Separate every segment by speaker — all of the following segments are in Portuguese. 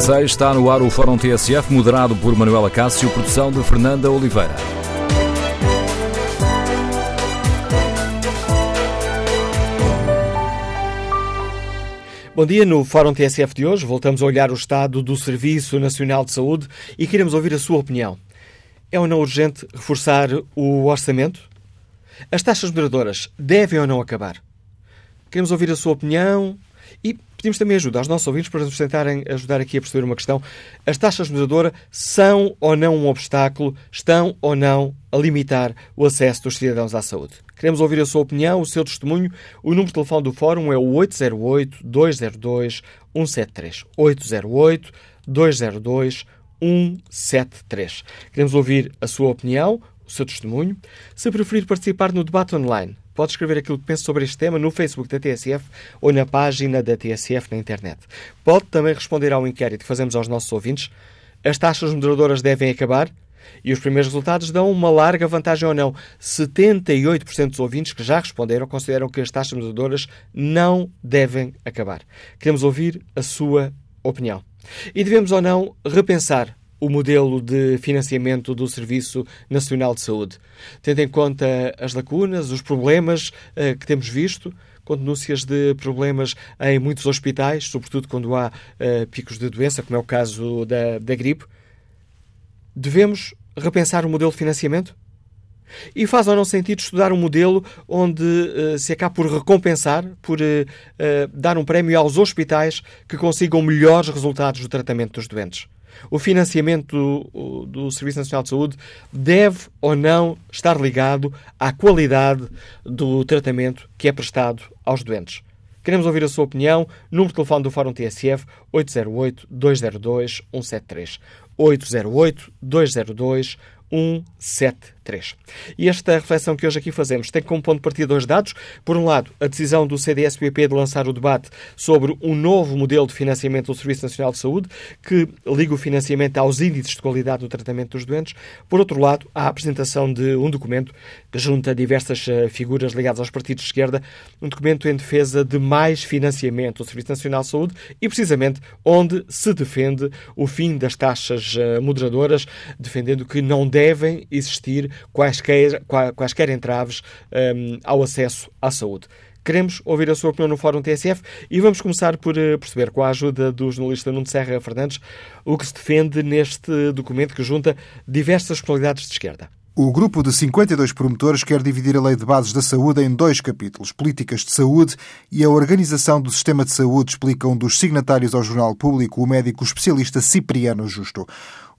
Speaker 1: 16 está no ar o Fórum TSF, moderado por Manuela Cássio, produção de Fernanda Oliveira.
Speaker 2: Bom dia, no Fórum TSF de hoje voltamos a olhar o estado do Serviço Nacional de Saúde e queremos ouvir a sua opinião. É ou não urgente reforçar o orçamento? As taxas moderadoras devem ou não acabar? Queremos ouvir a sua opinião e pedimos também ajuda aos nossos ouvintes para nos tentarem ajudar aqui a perceber uma questão. As taxas moderadoras são ou não um obstáculo? Estão ou não a limitar o acesso dos cidadãos à saúde? Queremos ouvir a sua opinião, o seu testemunho. O número de telefone do Fórum é o 808-202-173. 808-202-173. Queremos ouvir a sua opinião, o seu testemunho. Se preferir participar no debate online, pode escrever aquilo que pensa sobre este tema no Facebook da TSF ou na página da TSF na internet. Pode também responder ao inquérito que fazemos aos nossos ouvintes. As taxas moderadoras devem acabar? E os primeiros resultados dão uma larga vantagem ou não. 78% dos ouvintes que já responderam consideram que as taxas moderadoras não devem acabar. Queremos ouvir a sua opinião. E devemos ou não repensar o modelo de financiamento do Serviço Nacional de Saúde, tendo em conta as lacunas, os problemas uh, que temos visto, com denúncias de problemas em muitos hospitais, sobretudo quando há uh, picos de doença, como é o caso da, da gripe. Devemos repensar o modelo de financiamento? E faz ou não sentido estudar um modelo onde uh, se acabe por recompensar, por uh, uh, dar um prémio aos hospitais que consigam melhores resultados do tratamento dos doentes? O financiamento do, do, Serviço Nacional de Saúde deve ou não estar ligado à qualidade do tratamento que é prestado aos doentes. Queremos ouvir a sua opinião. Número de telefone do Fórum TSF 808-202-173. 808-202-173. 3. E esta reflexão que hoje aqui fazemos tem como ponto de partida dois dados. Por um lado, a decisão do CDS-PP de lançar o debate sobre um novo modelo de financiamento do Serviço Nacional de Saúde, que liga o financiamento aos índices de qualidade do tratamento dos doentes. Por outro lado, a apresentação de um documento que junta diversas eh, figuras ligadas aos partidos de esquerda, um documento em defesa de mais financiamento do Serviço Nacional de Saúde e, precisamente, onde se defende o fim das taxas eh, moderadoras, defendendo que não devem existir quaisquer, quaisquer entraves um, ao acesso à saúde. Queremos ouvir a sua opinião no Fórum TSF e vamos começar por eh, perceber, com a ajuda do jornalista Nuno Serra Fernandes, o que se defende neste documento que junta diversas qualidades de esquerda.
Speaker 3: O grupo de 52 promotores quer dividir a Lei de Bases da Saúde em dois capítulos: Políticas de Saúde e a Organização do Sistema de Saúde, explica um dos signatários ao Jornal Público, o médico especialista Cipriano Justo.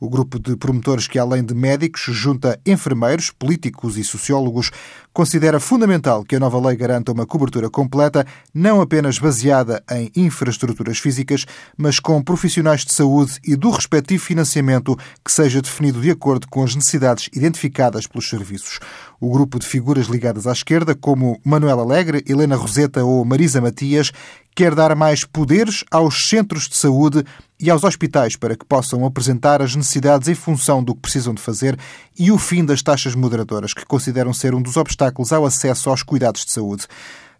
Speaker 3: O grupo de promotores, que além de médicos, junta enfermeiros, políticos e sociólogos, considera fundamental que a nova lei garanta uma cobertura completa, não apenas baseada em infraestruturas físicas, mas com profissionais de saúde e do respectivo financiamento que seja definido de acordo com as necessidades identificadas pelos serviços. O grupo de figuras ligadas à esquerda, como Manuel Alegre, Helena Roseta ou Marisa Matias, quer dar mais poderes aos centros de saúde e aos hospitais para que possam apresentar as necessidades em função do que precisam de fazer e o fim das taxas moderadoras, que consideram ser um dos obstáculos ao acesso aos cuidados de saúde.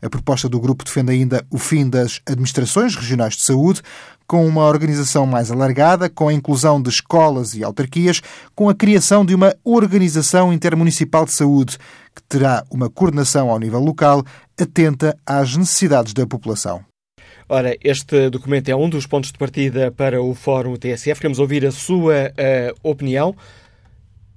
Speaker 3: A proposta do grupo defende ainda o fim das administrações regionais de saúde, com uma organização mais alargada, com a inclusão de escolas e autarquias, com a criação de uma organização intermunicipal de saúde, que terá uma coordenação ao nível local, atenta às necessidades da população.
Speaker 2: Ora, este documento é um dos pontos de partida para o Fórum TSF. Queremos ouvir a sua uh, opinião.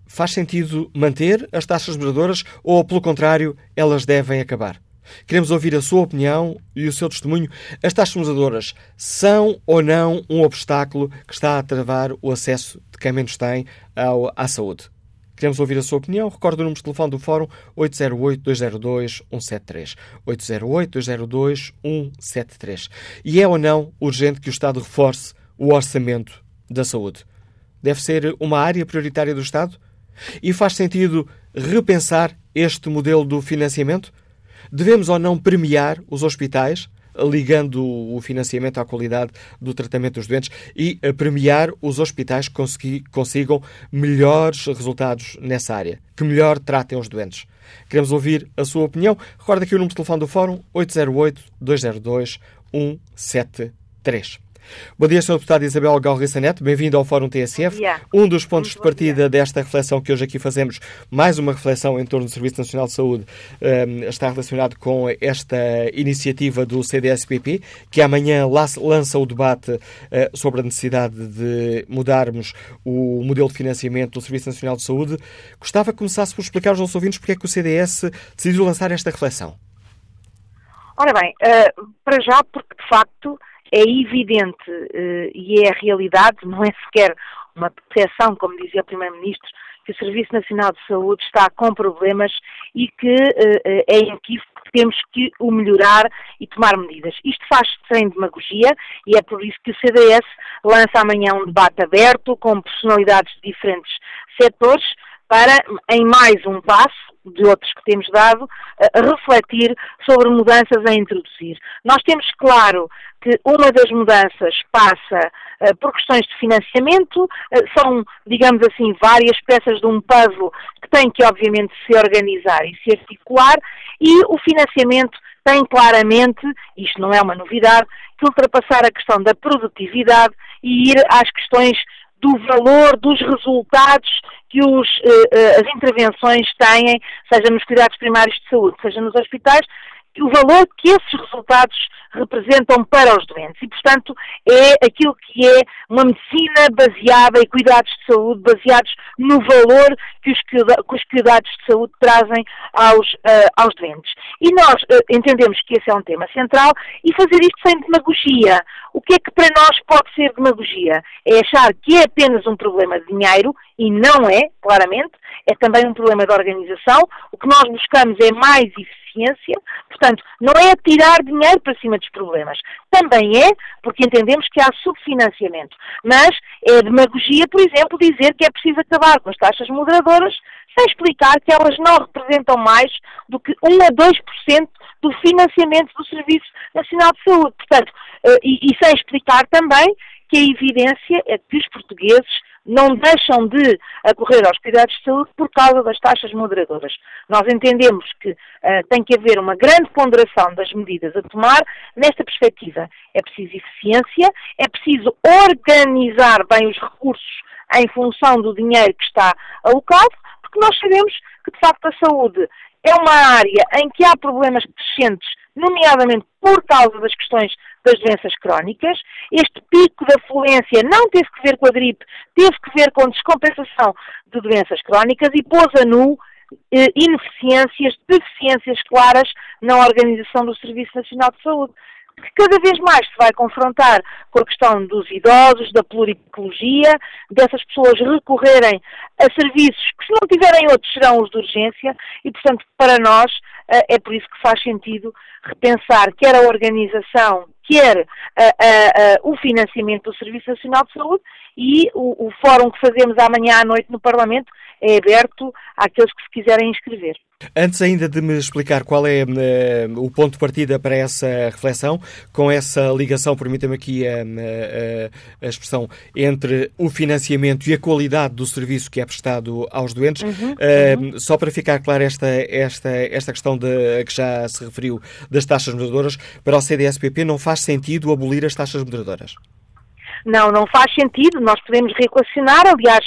Speaker 2: Faz sentido manter as taxas moderadoras ou, pelo contrário, elas devem acabar? Queremos ouvir a sua opinião e o seu testemunho. As taxas moderadoras são ou não um obstáculo que está a travar o acesso de quem menos tem ao, à saúde? Queremos ouvir a sua opinião. Recorde o número de telefone do Fórum 808-202-173. 808-202-173. E é ou não urgente que o Estado reforce o orçamento da saúde? Deve ser uma área prioritária do Estado? E faz sentido repensar este modelo do financiamento? Devemos ou não premiar os hospitais ligando o financiamento à qualidade do tratamento dos doentes e a premiar os hospitais que consigam melhores resultados nessa área, que melhor tratem os doentes. Queremos ouvir a sua opinião. Recorda aqui o número de telefone do Fórum 808-202-173. Bom dia, Sr. Deputado Isabel Galriça Neto, bem-vindo ao Fórum TSF. Um dos pontos de partida desta reflexão que hoje aqui fazemos, mais uma reflexão em torno do Serviço Nacional de Saúde, um, está relacionado com esta iniciativa do CDSPP, que amanhã lança o debate uh, sobre a necessidade de mudarmos o modelo de financiamento do Serviço Nacional de Saúde. Gostava que começasse por explicar aos nossos ouvintes porque é que o CDS decidiu lançar esta reflexão.
Speaker 4: Ora bem, uh, para já, porque de facto é evidente uh, e é a realidade, não é sequer uma percepção, como dizia o Primeiro-Ministro, que o Serviço Nacional de Saúde está com problemas e que uh, é inequívoco que temos que o melhorar e tomar medidas. Isto faz sem demagogia e é por isso que o CDS lança amanhã um debate aberto com personalidades de diferentes setores para, em mais um passo, de outros que temos dado, a refletir sobre mudanças a introduzir. Nós temos claro que uma das mudanças passa uh, por questões de financiamento, uh, são, digamos assim, várias peças de um puzzle que têm que, obviamente, se organizar e se articular, e o financiamento tem claramente, isto não é uma novidade, que ultrapassar a questão da produtividade e ir às questões do valor dos resultados que os, uh, as intervenções têm, seja nos cuidados primários de saúde, seja nos hospitais, o valor que esses resultados representam para os doentes. E, portanto, é aquilo que é uma medicina baseada em cuidados de saúde, baseados no valor que os, que os cuidados de saúde trazem aos, uh, aos doentes. E nós uh, entendemos que esse é um tema central e fazer isto sem demagogia. O que é que para nós pode ser demagogia? É achar que é apenas um problema de dinheiro, e não é, claramente, é também um problema de organização. O que nós buscamos é mais eficiência. Portanto, não é tirar dinheiro para cima dos problemas. Também é, porque entendemos que há subfinanciamento. Mas é demagogia, por exemplo, dizer que é preciso acabar com as taxas moderadoras sem explicar que elas não representam mais do que 1 a 2% do financiamento do Serviço Nacional de Saúde. Portanto, eh, e, e sem explicar também que a evidência é que os portugueses não deixam de acorrer aos cuidados de saúde por causa das taxas moderadoras. Nós entendemos que uh, tem que haver uma grande ponderação das medidas a tomar nesta perspectiva. É preciso eficiência, é preciso organizar bem os recursos em função do dinheiro que está alocado, porque nós sabemos que, de facto, a saúde é uma área em que há problemas crescentes, nomeadamente por causa das questões das doenças crónicas. Este pico da fluência não teve que ver com a gripe, teve que ver com descompensação de doenças crónicas e pôs a nu eh, ineficiências, deficiências claras na organização do Serviço Nacional de Saúde que cada vez mais se vai confrontar com a questão dos idosos, da pluricologia, dessas pessoas recorrerem a serviços que, se não tiverem outros, serão os de urgência, e, portanto, para nós, é por isso que faz sentido repensar quer a organização, quer a, a, a, o financiamento do Serviço Nacional de Saúde e o, o fórum que fazemos amanhã à noite no Parlamento é aberto àqueles que se quiserem inscrever.
Speaker 2: Antes ainda de me explicar qual é uh, o ponto de partida para essa reflexão, com essa ligação, permita-me aqui a, a, a, expressão, entre o financiamento e a qualidade do serviço que é prestado aos doentes, uhum, uh, uhum. só para ficar clara esta, esta, esta questão de, que já se referiu das taxas moderadoras, para o CDSPP não faz sentido abolir as taxas moderadoras?
Speaker 4: Não, não faz sentido, nós podemos reequacionar, aliás,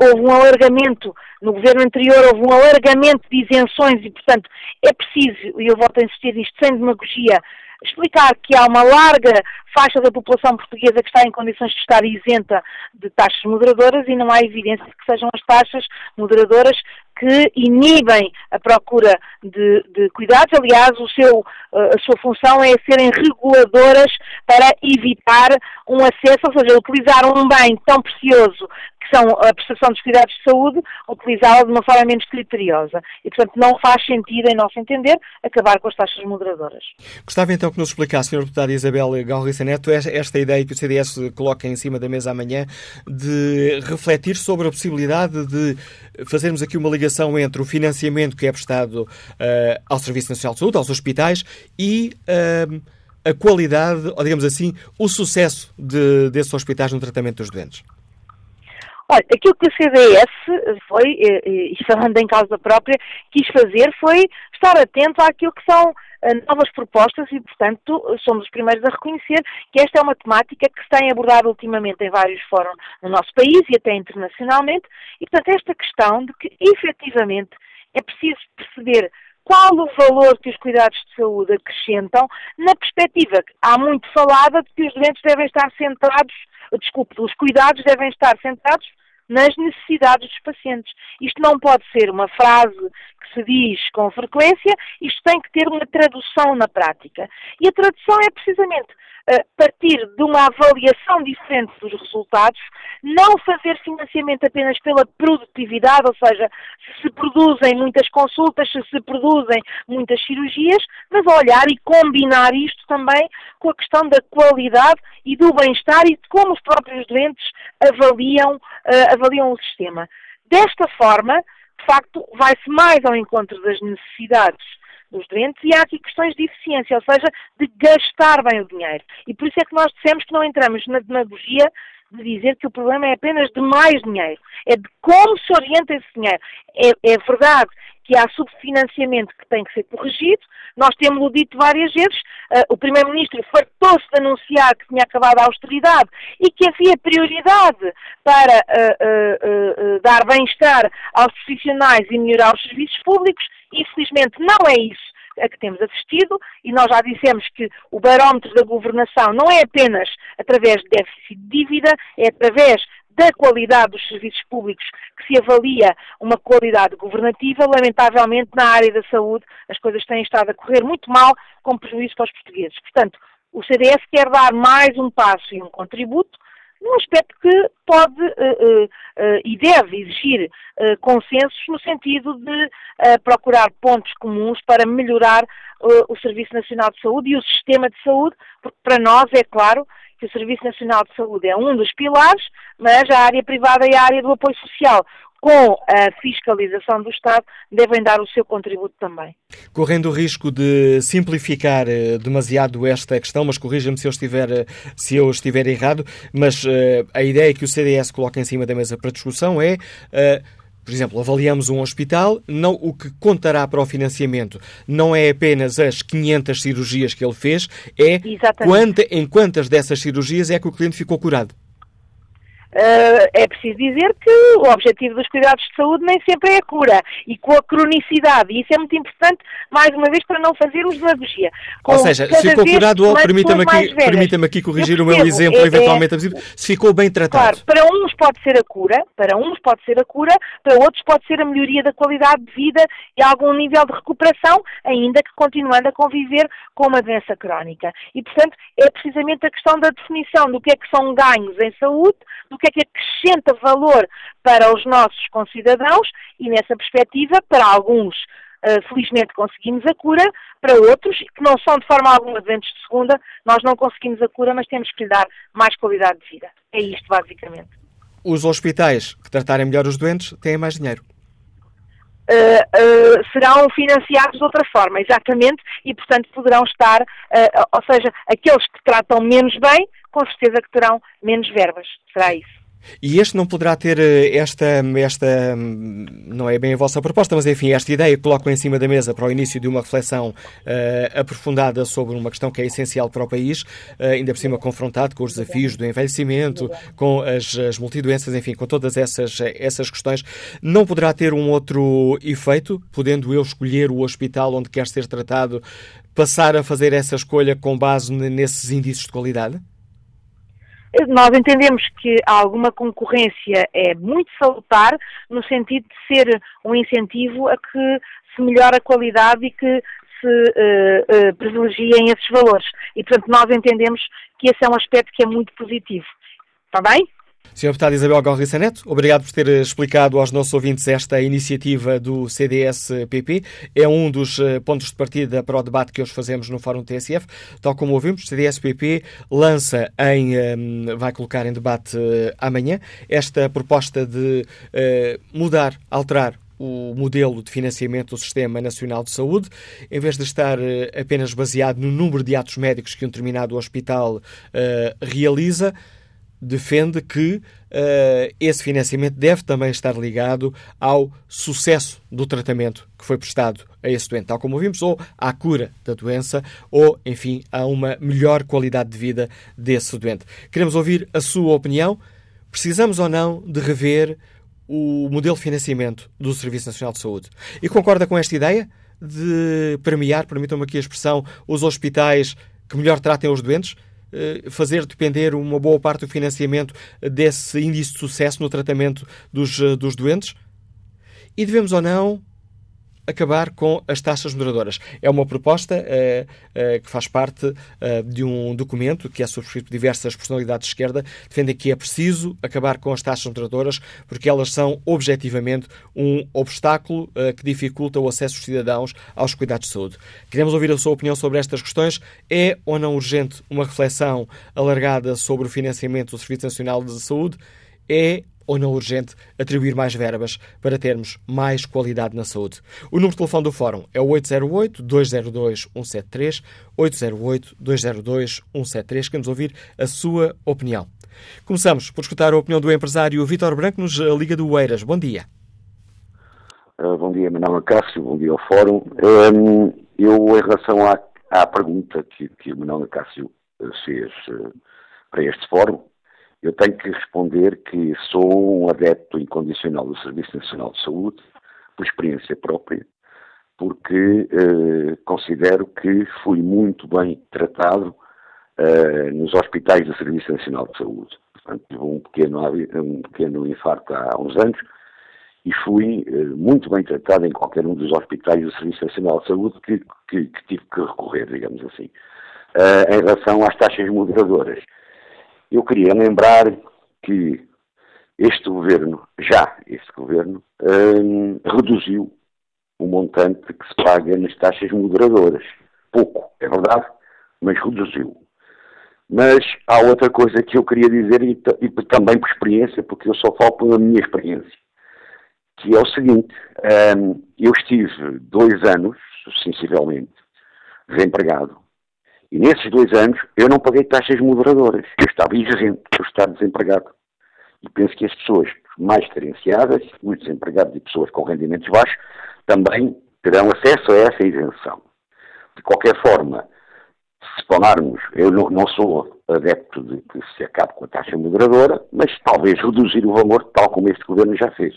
Speaker 4: houve um alargamento, no governo anterior houve um alargamento de isenções e, portanto, é preciso, e eu volto a insistir nisto sem demagogia, explicar que há uma larga faixa da população portuguesa que está em condições de estar isenta de taxas moderadoras e não há evidência de que sejam as taxas moderadoras que inibem a procura de, de cuidados. Aliás, seu, eh, a sua função é serem reguladoras para evitar um acesso, ou seja, utilizar um bem tão precioso são a prestação dos cuidados de saúde, utilizá-la de uma forma menos criteriosa. E, portanto, não faz sentido, em nosso entender, acabar com as taxas moderadoras.
Speaker 2: Gostava então que nos explicasse, Sra. Deputada Isabel Galriça Neto, esta ideia que o CDS coloca em cima da mesa amanhã de refletir sobre a possibilidade de fazermos aqui uma ligação entre o financiamento que é prestado uh, ao Serviço Nacional de Saúde, aos hospitais, e uh, a qualidade, ou digamos assim, o sucesso de, desses hospitais no tratamento dos doentes.
Speaker 4: Olha, aquilo que o CDS foi, e falando em causa própria, quis fazer foi estar atento àquilo que são novas propostas e, portanto, somos os primeiros a reconhecer que esta é uma temática que se tem abordado ultimamente em vários fóruns no nosso país e até internacionalmente, e, portanto, esta questão de que, efetivamente, é preciso perceber qual o valor que os cuidados de saúde acrescentam, na perspectiva há muito falada de que os doentes devem estar centrados, desculpe, os cuidados devem estar centrados nas necessidades dos pacientes. Isto não pode ser uma frase que se diz com frequência, isto tem que ter uma tradução na prática. E a tradução é precisamente uh, partir de uma avaliação diferente dos resultados, não fazer financiamento apenas pela produtividade, ou seja, se se produzem muitas consultas, se se produzem muitas cirurgias, mas olhar e combinar isto também com a questão da qualidade e do bem-estar e de como os próprios doentes avaliam, uh, avaliam o sistema. Desta forma, de facto, vai-se mais ao encontro das necessidades dos doentes e há aqui questões de eficiência, ou seja, de gastar bem o dinheiro. E por isso é que nós dissemos que não entramos na demagogia de dizer que o problema é apenas de mais dinheiro, é de como se orienta esse dinheiro. É, é verdade que há subfinanciamento que tem que ser corrigido. Nós temos-o dito várias vezes. Uh, o Primeiro-Ministro fartou-se de anunciar que tinha acabado a austeridade e que havia prioridade para uh, uh, dar bem-estar aos profissionais e melhorar os serviços públicos. Infelizmente, não é isso a que temos assistido, e nós já dissemos que o barómetro da governação não é apenas através de déficit de dívida, é através da qualidade dos serviços públicos que se avalia uma qualidade governativa. Lamentavelmente, na área da saúde, as coisas têm estado a correr muito mal, com prejuízo para os portugueses. Portanto, o CDS quer dar mais um passo e um contributo num aspecto que pode uh, uh, uh, e deve exigir consensos no sentido de procurar pontos comuns para melhorar o Serviço Nacional de Saúde e o sistema de saúde, porque para nós é claro que o Serviço Nacional de Saúde é um dos pilares, mas a área privada e a área do apoio social, com a fiscalização do Estado, devem dar o seu contributo também.
Speaker 2: Correndo o risco de simplificar eh, demasiado esta questão, mas corrija-me se eu estiver, eh, se eu estiver errado, mas uh, a ideia que o CDS coloca em cima da mesa para discussão é. Uh, por exemplo, avaliamos um hospital, não, o que contará para o financiamento não é apenas as 500 cirurgias que ele fez, é quanta, em quantas dessas cirurgias é que o cliente ficou curado.
Speaker 4: Uh, é preciso dizer que o objetivo dos cuidados de saúde nem sempre é a cura e com a cronicidade, e isso é muito importante, mais uma vez, para não fazermos demagogia.
Speaker 2: Ou seja, se ficou curado, permita-me aqui, permita aqui corrigir o meu exemplo, é, eventualmente abusivo, se ficou bem tratado.
Speaker 4: Claro, para uns pode ser a cura, para uns pode ser a cura, para outros pode ser a melhoria da qualidade de vida e algum nível de recuperação, ainda que continuando a conviver com uma doença crónica. E, portanto, é precisamente a questão da definição do que é que são ganhos em saúde, do que é que acrescenta valor para os nossos concidadãos e, nessa perspectiva, para alguns, uh, felizmente conseguimos a cura, para outros, que não são de forma alguma doentes de segunda, nós não conseguimos a cura, mas temos que lhe dar mais qualidade de vida. É isto, basicamente.
Speaker 2: Os hospitais que tratarem melhor os doentes têm mais dinheiro.
Speaker 4: Uh, uh, serão financiados de outra forma, exatamente, e portanto poderão estar, uh, ou seja, aqueles que tratam menos bem, com certeza que terão menos verbas, será isso.
Speaker 2: E este não poderá ter eh, esta, esta, não é bem a vossa proposta, mas enfim, esta ideia que colocam em cima da mesa para o início de uma reflexão uh, aprofundada sobre uma questão que é essencial para o país, uh, ainda por cima confrontado com os desafios do envelhecimento, com as, as multidoenças, enfim, com todas essas, essas questões, não poderá ter um outro efeito, podendo eu escolher o hospital onde quer ser tratado, passar a fazer essa escolha com base nesses índices de qualidade?
Speaker 4: Nós entendemos que alguma concorrência é muito salutar, no sentido de ser um incentivo a que se melhore a qualidade e que se uh, uh, privilegiem esses valores. E, portanto, nós entendemos que esse é um aspecto que é muito positivo. Está bem?
Speaker 2: Sr. Deputado Isabel Gorriça Neto, obrigado por ter explicado aos nossos ouvintes esta iniciativa do CDS-PP. É um dos eh, pontos de partida para o debate que hoje fazemos no Fórum TSF. Tal como ouvimos, o CDS-PP lança em, eh, vai colocar em debate eh, amanhã esta proposta de mudar, alterar o modelo de financiamento do Sistema Nacional de Saúde, em vez de estar apenas baseado no número de atos médicos que um determinado hospital realiza, defende que uh, esse financiamento deve também estar ligado ao sucesso do tratamento que foi prestado a esse doente, tal como vimos, ou à cura da doença, ou, enfim, a uma melhor qualidade de vida desse doente. Queremos ouvir a sua opinião. Precisamos ou não de rever o modelo de financiamento do Serviço Nacional de Saúde? E concorda com esta ideia de premiar, permitam-me aqui a expressão, os hospitais que melhor tratem os doentes? Eh, fazer depender uma boa parte do financiamento desse índice de sucesso no tratamento dos, eh, dos doentes? E devemos ou não acabar com as taxas moderadoras. É uma proposta uh, uh, que faz parte uh, de um documento que é subscrito por diversas personalidades de esquerda, defendem que é preciso acabar com as taxas moderadoras porque elas são objetivamente um obstáculo que dificulta o acesso dos cidadãos aos cuidados de saúde. Queremos ouvir a sua opinião sobre estas questões. É ou não urgente uma reflexão alargada sobre o financiamento do Serviço Nacional de Saúde? É ou não urgente atribuir mais verbas para termos mais qualidade na saúde. O número de telefone do Fórum é o 808-202-173, 808-202-173. Queremos ouvir a sua opinião. Começamos por escutar a opinião do empresário Vítor Branco nos Liga do Eiras. Bom dia.
Speaker 5: Uh, bom dia, é Cássio, bom dia ao Fórum. Um, eu, em relação à, à pergunta que, que o Manuel Cássio fez uh, para este Fórum, eu tenho que responder que sou um adepto incondicional do Serviço Nacional de Saúde, por experiência própria, porque eh, considero que fui muito bem tratado eh, nos hospitais do Serviço Nacional de Saúde. Portanto, tive um pequeno, um pequeno infarto há uns anos e fui eh, muito bem tratado em qualquer um dos hospitais do Serviço Nacional de Saúde que, que, que tive que recorrer, digamos assim. Eh, em relação às taxas moderadoras, eu queria lembrar que este governo, já este governo, hum, reduziu o montante que se paga nas taxas moderadoras. Pouco, é verdade, mas reduziu. Mas há outra coisa que eu queria dizer, e, e também por experiência, porque eu só falo pela minha experiência, que é o seguinte: hum, eu estive dois anos, sensivelmente, desempregado, e nesses dois anos eu não paguei taxas moderadoras. Eu estava isento por estar desempregado. E penso que as pessoas mais carenciadas, os desempregados e pessoas com rendimentos baixos, também terão acesso a essa isenção. De qualquer forma, se falarmos, eu não, não, sou adepto de que se acabe com a taxa moderadora, mas talvez reduzir o valor, tal como este governo já fez.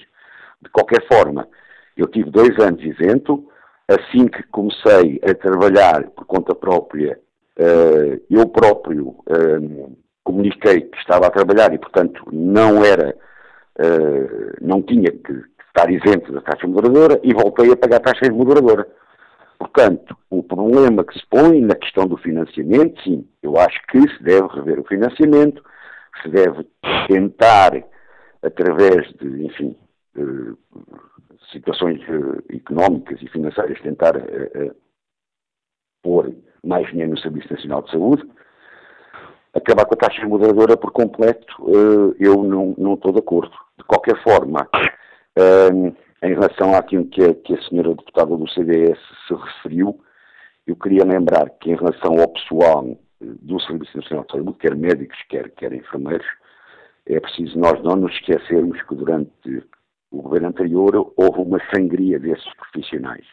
Speaker 5: De qualquer forma, eu tive dois anos isento, assim que comecei a trabalhar por conta própria eu próprio uh, comuniquei que estava a trabalhar e, portanto, não era, uh, não tinha que estar isento da taxa moderadora e voltei a pagar a taxa moderadora. Portanto, o problema que se põe na questão do financiamento, sim, eu acho que se deve rever o financiamento, se deve tentar, através de, enfim, situações económicas e financeiras, tentar pôr mais dinheiro no Serviço Nacional de Saúde. Acabar com a taxa moderadora por completo, eh, eu não, não estou de acordo. De qualquer forma, eh, em relação àquilo que a, que a senhora deputada do CDS se referiu, eu queria lembrar que em relação ao pessoal eh, do Serviço Nacional de Saúde, quer médicos, quer, quer enfermeiros, é preciso nós não nos esquecermos que durante o governo anterior houve uma sangria desses profissionais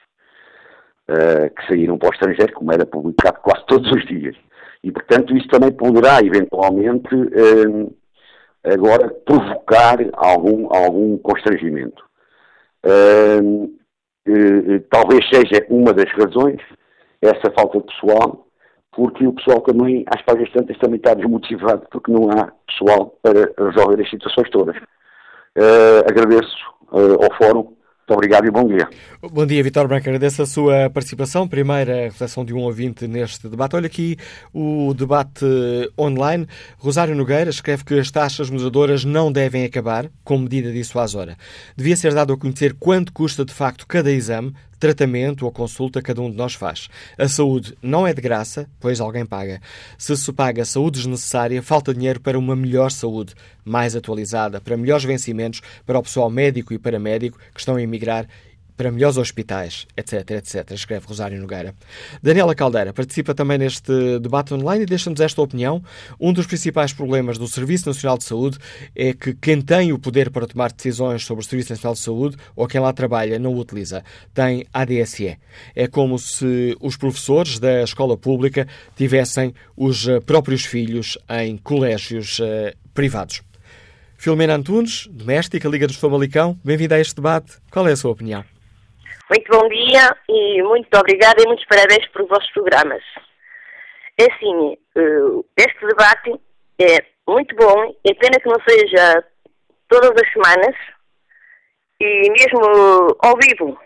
Speaker 5: uh, que saíram para o estrangeiro, como era publicado quase todos os dias. E, portanto, isso também poderá, eventualmente, uh, agora provocar algum, algum constrangimento. Uh, talvez seja uma das razões essa falta de pessoal, porque o pessoal também, às páginas tantas, também está desmotivado, porque não há pessoal para resolver as situações todas. agradeço ao Fórum muito obrigado e bom dia.
Speaker 2: Bom dia, Vitor Branco. Agradeço a sua participação. Primeira reflexão de um ouvinte neste debate. Olha aqui o debate online. Rosário Nogueira escreve que as taxas moderadoras não devem acabar com medida dissuasora. Devia ser dado a conhecer quanto custa de facto cada exame, tratamento ou consulta cada um de nós faz. A saúde não é de graça, pois alguém paga. Se se paga a saúde desnecessária, falta dinheiro para uma melhor saúde, mais atualizada, para melhores vencimentos para o pessoal médico e paramédico que estão a emigrar para melhores hospitais, etc, etc, escreve Rosário Nogueira. Daniela Caldeira participa também neste debate online e deixa-nos esta opinião. Um dos principais problemas do Serviço Nacional de Saúde é que quem tem o poder para tomar decisões sobre o Serviço Nacional de Saúde ou quem lá trabalha não o utiliza. Tem ADSE. É como se os professores da escola pública tivessem os próprios filhos em colégios uh, privados. Filomena Antunes, doméstica, Liga dos Famalicão, bem-vinda a este debate. Qual é a sua opinião?
Speaker 6: Muito bom dia e muito obrigada e muitos parabéns por vossos programas. É assim, eh, este debate é muito bom, é pena que não seja todas as semanas e mesmo ao vivo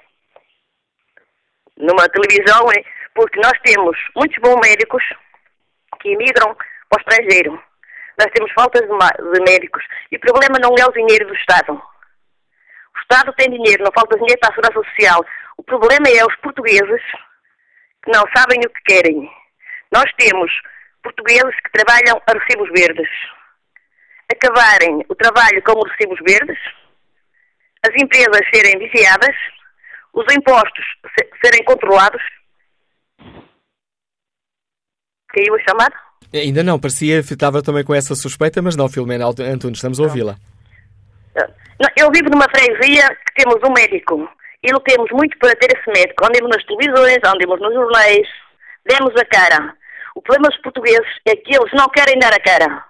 Speaker 6: numa televisão, é porque nós temos muitos bons médicos que emigram para o estrangeiro nós temos falta de, de médicos. E o problema não é o dinheiro do Estado. Estado tem dinheiro, não falta dinheiro para a segurança social. O problema é os portugueses que não sabem o que querem. Nós temos portugueses que trabalham a recibos verdes. Acabarem o trabalho com os recibos verdes, as empresas serem vigiadas, os impostos serem controlados. Caiu a chamada?
Speaker 2: Ainda não, parecia, estava também com essa suspeita, mas não, Filomena Antunes, estamos a ouvi-la.
Speaker 6: Eu vivo numa freguesia que temos um médico e lutemos muito para ter esse médico. Andemos nas televisões, andemos nos jornais, demos a cara. O problema dos portugueses é que eles não querem dar a cara.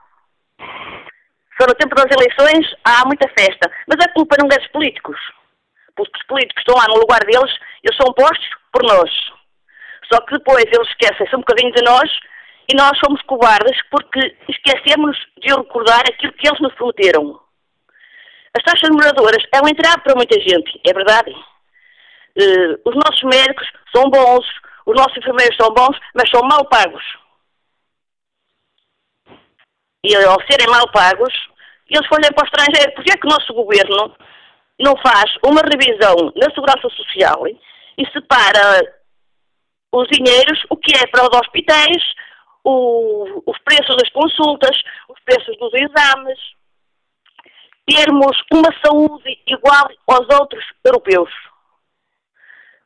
Speaker 6: Só no tempo das eleições há muita festa, mas a culpa não é dos políticos. Porque os políticos estão lá no lugar deles, eles são postos por nós. Só que depois eles esquecem-se um bocadinho de nós e nós somos cobardes porque esquecemos de recordar aquilo que eles nos prometeram. As taxas moradoras é um entrave para muita gente, é verdade. Uh, os nossos médicos são bons, os nossos enfermeiros são bons, mas são mal pagos. E ao serem mal pagos, eles folham para o estrangeiro. Porquê é que o nosso governo não faz uma revisão na segurança social e separa os dinheiros, o que é para os hospitais, o, os preços das consultas, os preços dos exames, termos uma saúde igual aos outros europeus.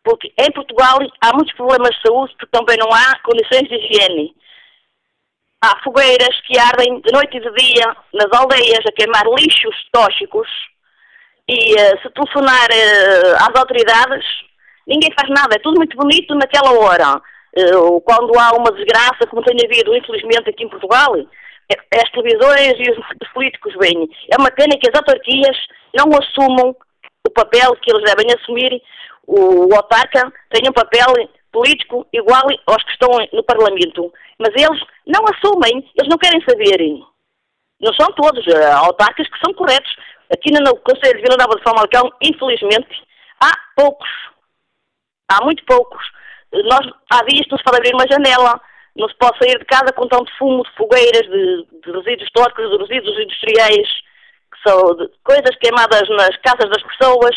Speaker 6: Porque em Portugal há muitos problemas de saúde porque também não há condições de higiene. Há fogueiras que ardem de noite e de dia nas aldeias a queimar lixos tóxicos e uh, se telefonar uh, às autoridades, ninguém faz nada. É tudo muito bonito naquela hora. Eh, quando há uma desgraça, como tem havido, infelizmente, aqui em Portugal, as televisões e os políticos vêm. É uma pena que as autarquias não assumam o papel que eles devem assumir. O, autarca tem um papel político igual aos que estão no Parlamento. Mas eles não assumem, eles não querem saber. Não são todos autarcas que são corretos. Aqui no Conselho de Vila Nova de Famalicão, infelizmente, há poucos. Há muito poucos. Nós, há dias não se pode abrir uma janela, não se pode sair de casa com tanto fumo de fogueiras, de, de resíduos tóxicos, de resíduos industriais, que são coisas queimadas nas casas das pessoas.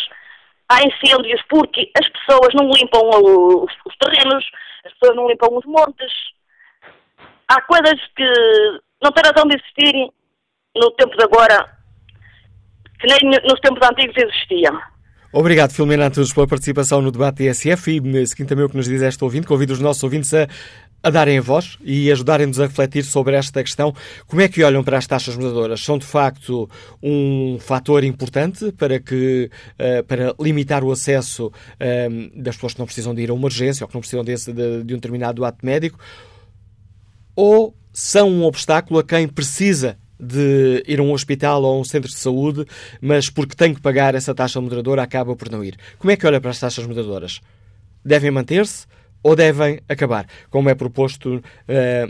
Speaker 6: Há incêndios porque as pessoas não limpam os, os terrenos, as pessoas não limpam os montes. Há coisas que não têm razão de existirem no tempo de agora, que nem nos tempos antigos existiam.
Speaker 2: Obrigado, Filomena Antunes, pela participação no debate TSF e seguinte também o que nos diz este ouvinte, convido os nossos ouvintes a, a darem a voz e ajudarem-nos a refletir sobre esta questão. Como é que olham para as taxas moderadoras? São, de facto, um fator importante para, que, uh, para limitar o acesso uh, das pessoas que não precisam de ir a uma urgência ou que não precisam desse, de, de um determinado ato médico? Ou são um obstáculo a quem precisa de ir a um hospital ou a um centro de saúde, mas porque tem que pagar essa taxa moderadora acaba por não ir. Como é que olha para as taxas moderadoras? Devem manter-se ou devem acabar, como é proposto uh,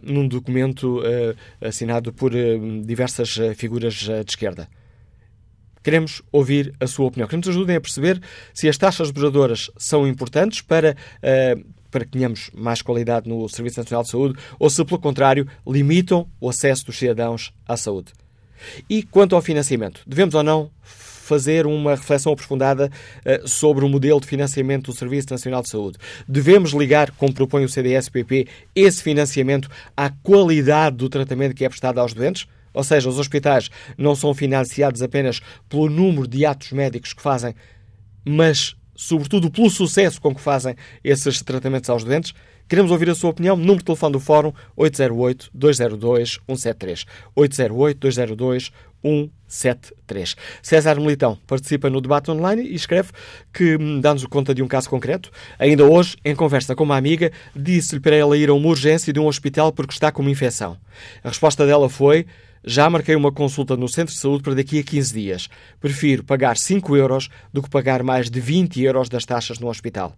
Speaker 2: num documento uh, assinado por uh, diversas figuras de esquerda? Queremos ouvir a sua opinião. Que nos ajudem a perceber se as taxas moderadoras são importantes para para que tenhamos mais qualidade no Serviço Nacional de Saúde ou se, pelo contrário, limitam o acesso dos cidadãos à saúde. E quanto ao financiamento, devemos ou não fazer uma reflexão aprofundada uh, sobre o modelo de financiamento do Serviço Nacional de Saúde. Devemos ligar, como propõe o CDS-PP, esse financiamento à qualidade do tratamento que é prestado aos doentes? Ou seja, os hospitais não são financiados apenas pelo número de atos médicos que fazem, mas sobretudo pelo sucesso com que fazem esses tratamentos aos doentes. Queremos ouvir a sua opinião. Número de telefone do Fórum 808-202-173. 808-202-173. César Militão participa no debate online e escreve que hum, dá-nos conta de um caso concreto. Ainda hoje, em conversa com uma amiga, disse-lhe para ela ir a uma urgência de um hospital porque está com uma infecção. A resposta dela foi já marquei uma consulta no centro de saúde para daqui a 15 dias. Prefiro pagar 5 euros do que pagar mais de 20 euros das taxas no hospital.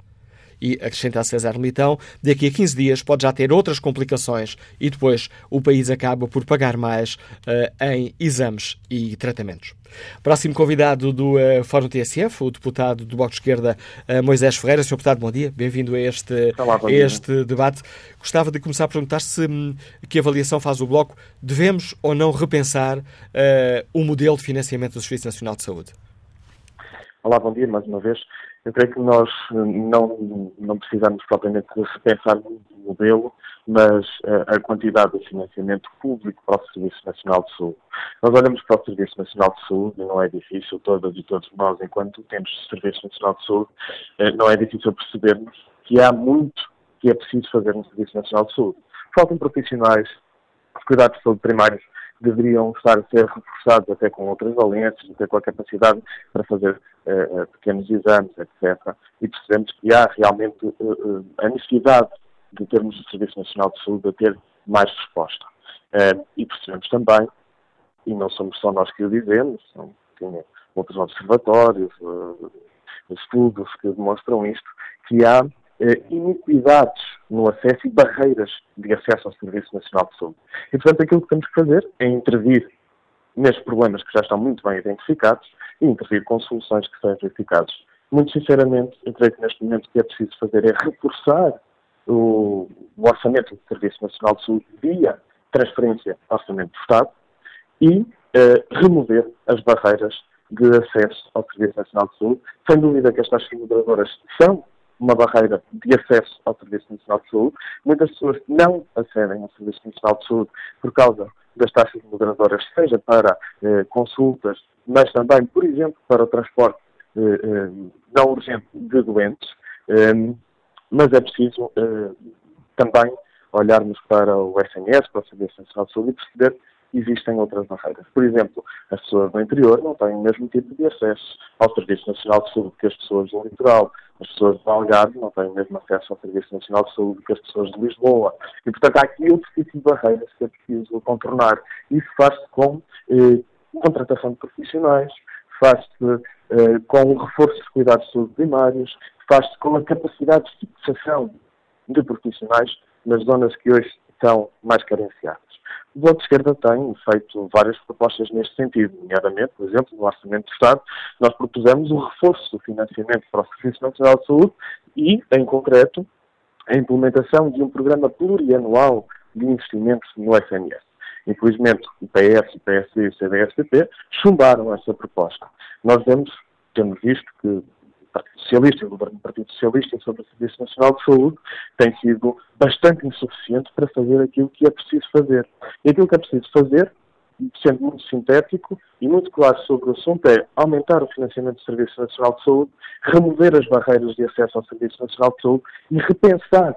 Speaker 2: E, acrescenta a César Militão, daqui a 15 dias pode já ter outras complicações e depois o país acaba por pagar mais uh, em exames e tratamentos. Próximo convidado do uh, Fórum TSF, o deputado do Bloco de Esquerda, uh, Moisés Ferreira. Sr. Deputado, bom dia. Bem-vindo a este, Olá, a este debate. Gostava de começar a perguntar se um, que avaliação faz o Bloco. Devemos ou não repensar o modelo de financiamento do Serviço Nacional de Saúde?
Speaker 7: Olá, bom dia mais uma vez. Eu creio que nós não, não precisamos propriamente repensar o modelo, mas a, a quantidade de financiamento público para o Serviço Nacional de Saúde. Nós olhamos para o Serviço Nacional de Saúde e não é difícil, todas e todos nós, enquanto temos Serviço Nacional de Saúde, eh, não é difícil percebermos que há muito que é preciso fazer no Serviço Nacional de Saúde. Faltam profissionais, os cuidados de saúde primários deveriam estar a ser reforçados até com outras valências, até com a capacidade para fazer uh, pequenos exames, etc. E percebemos que há realmente uh, a necessidade de termos o Serviço Nacional de Saúde a ter mais resposta. e percebemos também, e não somos só nós que o dizemos, são outros observatórios, estudos que demonstram isto, que há iniquidades no acesso e barreiras de acesso ao Serviço Nacional de Saúde. E, portanto, aquilo que temos que fazer é intervir nestes problemas que já estão muito bem identificados e intervir com soluções que sejam eficazes. Muito sinceramente, eu creio que neste momento o que é preciso fazer é reforçar o, o orçamento do Serviço Nacional de Saúde via transferência ao Orçamento do Estado e eh, remover as barreiras de acesso ao Serviço Nacional de Saúde. Sem dúvida que estas moderadoras são uma barreira de acesso ao Serviço Nacional de Saúde. Muitas pessoas não acedem ao Serviço Nacional de Saúde por causa das taxas moderadoras, seja para eh, consultas, mas também, por exemplo, para o transporte eh, eh, não urgente de doentes. Ehm, mas é preciso eh, também olharmos para o SNS, para o Serviço Nacional de Saúde, e perceber existem outras barreiras. Por exemplo, as pessoas do interior não têm o mesmo tipo de acesso ao Serviço Nacional de Saúde que as pessoas do litoral. As pessoas do Algarve não têm o mesmo acesso ao Serviço Nacional de Saúde que as pessoas de Lisboa. E, portanto, há aqui outro tipo de barreiras que é preciso contornar. Isso faz-se com eh, contratação de profissionais, faz-se eh, com o reforço de cuidados de saúde primários, faz-se com a capacidade de fixação de profissionais nas zonas que hoje são mais carenciadas. O Bloco de Esquerda tem feito várias propostas neste sentido, nomeadamente, por exemplo, no Orçamento do Estado, nós propusemos o reforço do financiamento para o Serviço Nacional de Saúde e, em concreto, a implementação de um programa plurianual de investimentos no SNS. Infelizmente, o PS, o PSD e o CDS-PP chumbaram essa proposta. Nós vemos, temos visto que Partido Socialista e o governo do Partido Socialista sobre o Serviço Nacional de Saúde tem sido bastante insuficiente para fazer aquilo que é preciso fazer. E aquilo que é preciso fazer, sendo muito sintético e muito claro sobre o assunto, é aumentar o financiamento do Serviço Nacional de Saúde, remover as barreiras de acesso ao Serviço Nacional de Saúde e repensar,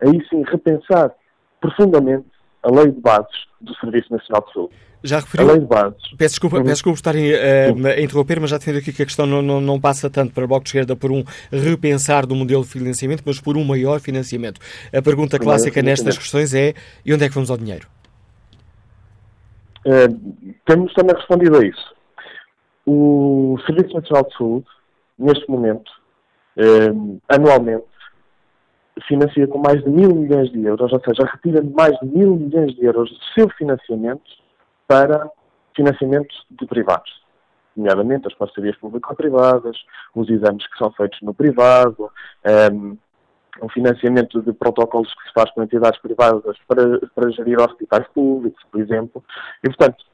Speaker 7: aí sim, repensar profundamente a lei de bases do Serviço Nacional de Saúde.
Speaker 2: Já referiu. Além de bases. Peço desculpa, peço desculpa estar uh, a interromper, mas já defendo aqui que a questão não, não, não, passa tanto para o Bloco de Esquerda por um repensar do modelo de financiamento, mas por um maior financiamento. A pergunta clássica nestas questões é: e onde é que vamos ao dinheiro?
Speaker 7: Uh, temos também respondido a isso. O Serviço Nacional de Saúde, neste momento, uh, anualmente, financia com mais de mil milhões de euros, ou seja, retira mais de mil milhões de euros do seu financiamento para financiamento de privados, nomeadamente as parcerias público-privadas, os exames que são feitos no privado, um, ehm, o financiamento de protocolos que se faz com entidades privadas para, para gerir hospitais públicos, por exemplo. E, portanto,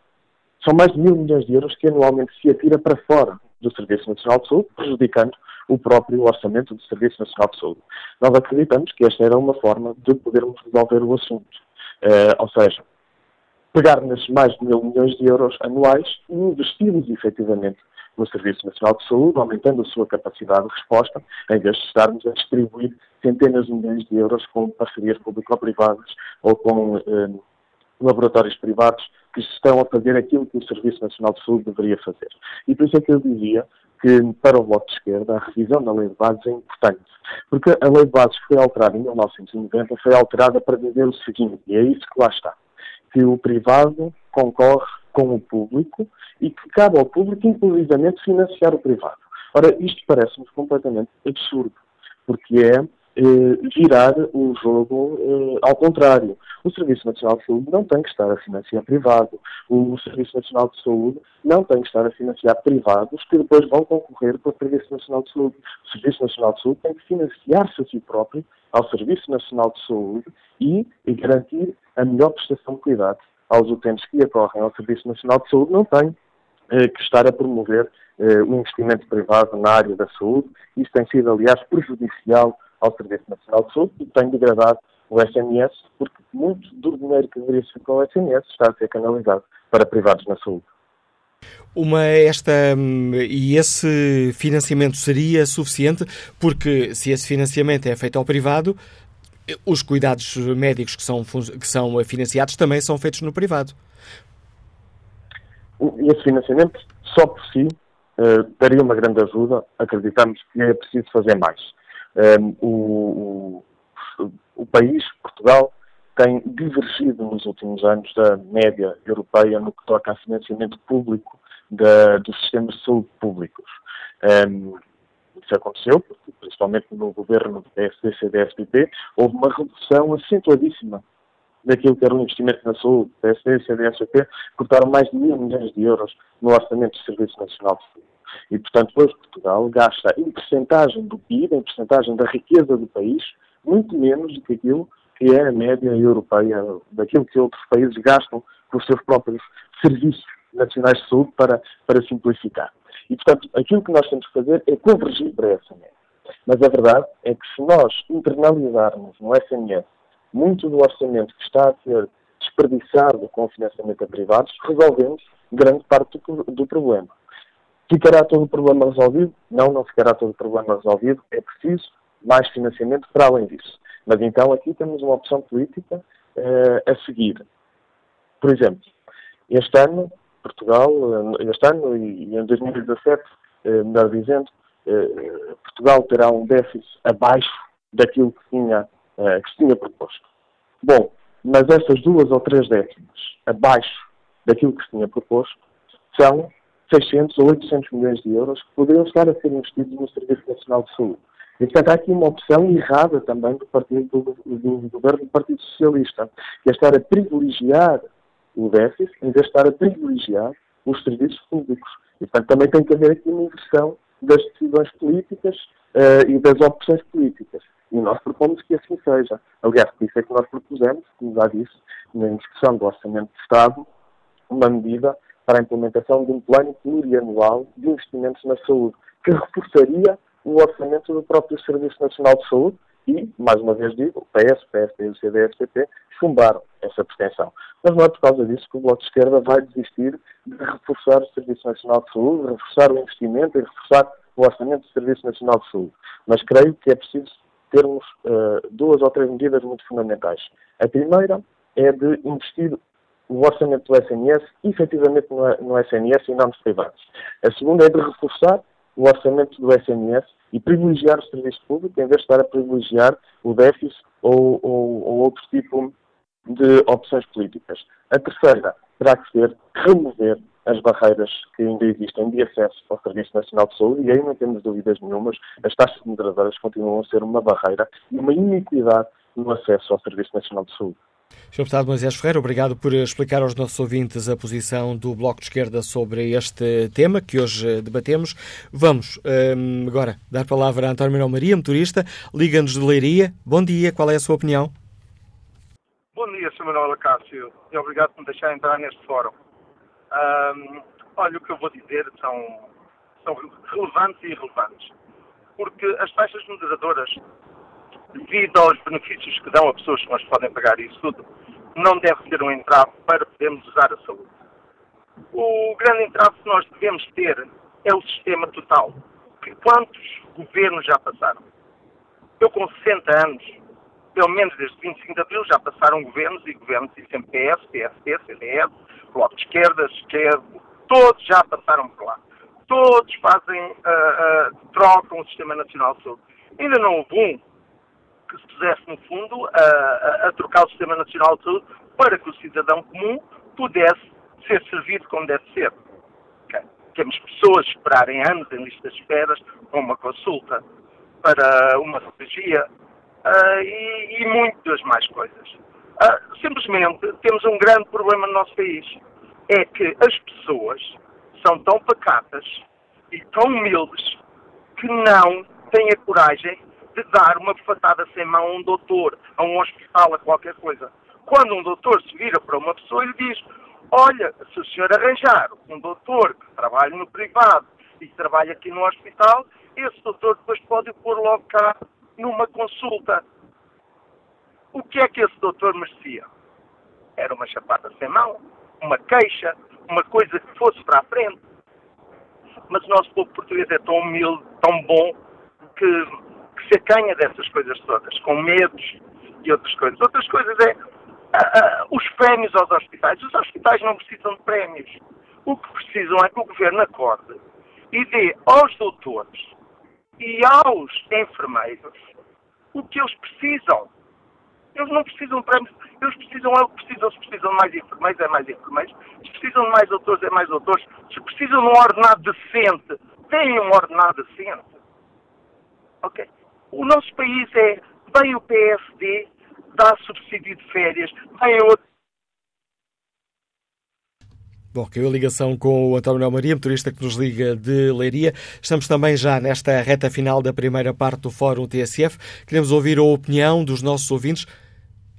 Speaker 7: são mais de mil milhões de euros que anualmente se atira para fora do Serviço Nacional de Saúde, prejudicando o próprio orçamento do Serviço Nacional de Saúde. Nós acreditamos que esta era uma forma de podermos resolver o assunto. Uh, ou seja, pegar nesses mais de mil milhões de euros anuais e investi-los efetivamente no Serviço Nacional de Saúde, aumentando a sua capacidade de resposta, em vez de estarmos a distribuir centenas de milhões de euros com parcerias público-privadas ou com eh, laboratórios privados que estão a fazer aquilo que o Serviço Nacional de Saúde deveria fazer. E por isso é que eu dizia que, para o Bloco de Esquerda, a revisão da Lei de Bases é importante. Porque a Lei de Bases foi alterada em 1990 foi alterada para dizer o seguinte, e é isso que lá está, que o privado concorre com o público e que cabe ao público, inclusivamente, financiar o privado. Ora, isto parece-nos completamente absurdo, porque é virar o jogo eh, ao contrário. O Serviço Nacional de Saúde não tem que estar a financiar privado. O Serviço Nacional de Saúde não tem que estar a financiar privados que depois vão concorrer para o Serviço Nacional de Saúde. O Serviço Nacional de Saúde tem que financiar-se a si próprio ao Serviço Nacional de Saúde e, e garantir a melhor prestação de cuidado aos utentes que acorrem ao Serviço Nacional de Saúde. Não tem eh, que estar a promover eh, o investimento privado na área da saúde. Isso tem sido, aliás, prejudicial ao Serviço Nacional de Saúde e tem degradado o SNS, porque muito do dinheiro que deveria ser para o SNS está a ser canalizado para privados na saúde.
Speaker 2: Uma esta hum, e esse financiamento seria suficiente porque se esse financiamento é feito ao privado, os cuidados médicos que são, que são financiados também são feitos no privado.
Speaker 7: Esse financiamento, só por si, uh, daria uma grande ajuda. Acreditamos que é preciso fazer mais. Um, o, o, o país, Portugal, tem divergido nos últimos anos da média europeia no que toca a financiamento público dos sistemas de saúde públicos. Um, isso aconteceu, principalmente no governo do PSD, CDS-PP, houve uma redução acentuadíssima daquilo que era o investimento na saúde. PSD, CDS-PP cortaram mais de mil milhões de euros no orçamento do Serviço Nacional de Saúde. E, portanto, hoje Portugal gasta em percentagem do PIB, em percentagem da riqueza do país, muito menos do que aquilo que é a média europeia, daquilo que outros países gastam com os seus próprios serviços nacionais de saúde para, para simplificar. E, portanto, aquilo que nós temos que fazer é convergir para essa média. Mas a verdade é que se nós internalizarmos no SNS muito do orçamento que está a ser desperdiçado com o financiamento a privados, resolvemos grande parte do, do problema. Ficará todo o problema resolvido? Não, não ficará todo o problema resolvido. É preciso mais financiamento para além disso. Mas então aqui temos uma opção política uh, a seguir. Por exemplo, este ano, Portugal, eh, este ano e, em 2017, uh, eh, melhor dizendo, uh, Portugal terá um déficit abaixo daquilo que tinha, que se tinha proposto. Bom, mas essas duas ou três décimas abaixo daquilo que se tinha proposto são 600 ou 800 milhões de euros que poderiam estar a ser investidos no Serviço Nacional de Saúde. E, portanto, há aqui uma opção errada também do, partido, do, do, do governo do Partido Socialista, que é estar a privilegiar o déficit em vez de estar a privilegiar os serviços públicos. E, portanto, também tem que haver aqui uma inversão das decisões políticas uh, e das opções políticas. E nós propomos que assim seja. Aliás, por isso é que nós propusemos, como já disse, na discussão do Orçamento de Estado, uma medida para a implementação de um plano plurianual de investimentos na saúde, que reforçaria o orçamento do próprio Serviço Nacional de Saúde e, mais uma vez digo, o PS, PSD e o CDS-PP chumbaram essa pretensão. Mas não é por causa disso que o Bloco de Esquerda vai desistir de reforçar o Serviço Nacional de Saúde, de reforçar o investimento e reforçar o orçamento do Serviço Nacional de Saúde. Mas creio que é preciso termos uh, duas ou três medidas muito fundamentais. A primeira é de investir o orçamento do SNS efetivamente no, no SNS e não nos privados. A segunda é de reforçar o orçamento do SNS e privilegiar o serviço público em vez de estar a privilegiar o déficit ou, ou, ou outro tipo de opções políticas. A terceira terá que ser remover as barreiras que ainda existem de acesso ao Serviço Nacional de Saúde, e aí não temos dúvidas nenhumas, as taxas moderadoras continuam a ser uma barreira e uma iniquidade no acesso ao Serviço Nacional de Saúde.
Speaker 2: Sr. Deputado Moisés Ferreira, obrigado por explicar aos nossos ouvintes a posição do Bloco de Esquerda sobre este tema que hoje debatemos. Vamos um, agora dar palavra a António Manuel Maria, motorista, Liga-nos de Leiria. Bom dia, qual é a sua opinião?
Speaker 8: Bom dia, Sr. Manuel Acácio, e obrigado por me deixar entrar neste fórum. Um, olha, o que eu vou dizer são, são relevantes e irrelevantes, porque as taxas moderadoras devido aos benefícios que dão a pessoas que nós podem pagar isso tudo, não deve ser um entrave para podermos usar a saúde. O grande entrave que nós devemos ter é o sistema total. Quantos governos já passaram? Eu com 60 anos, pelo menos desde 25 de Abril, já passaram governos e governos, e sempre PS, PSD, CDS, Bloco de Esquerda, Esquerda, todos já passaram por lá. Todos fazem, uh, uh, trocam o Sistema Nacional de Saúde. Ainda não houve um que se pusesse, no fundo, a, a trocar o Sistema Nacional de Saúde para que o cidadão comum pudesse ser servido como deve ser. Temos pessoas esperarem anos em listas de esperas para uma consulta, para uma cirurgia uh, e, e, muitas mais coisas. Uh, simplesmente temos um grande problema no nosso país. É que as pessoas são tão pacatas e tão humildes que não têm a coragem de dar uma fatada sem mão a um doutor, a um hospital, a qualquer coisa. Quando um doutor se vira para uma pessoa e lhe diz: Olha, se o senhor arranjar um doutor que trabalha no privado e que trabalha aqui no hospital, esse doutor depois pode pôr logo cá numa consulta. O que é que esse doutor merecia? Era uma chapada sem mão, uma queixa, uma coisa que fosse para a frente. Mas o nosso povo português é tão humilde, tão bom, que se acanha dessas coisas todas, com medos e outras coisas. Outras coisas é uh, uh, os prémios aos hospitais. Os hospitais não precisam de prémios. O que precisam é que o governo acorde e dê aos doutores e aos enfermeiros o que eles precisam. Eles não precisam de prémios, eles precisam, eles precisam, se precisam de mais enfermeiros, é mais enfermeiros, se precisam de mais doutores, é mais doutores, se precisam de um ordenado decente, têm um ordenado decente. Ok? O nosso país é, bem o PSD, dá subsídio de férias, vem outro.
Speaker 2: Bom, caiu a ligação com o António Maria, motorista que nos liga de Leiria. Estamos também já nesta reta final da primeira parte do Fórum TSF. Queremos ouvir a opinião dos nossos ouvintes.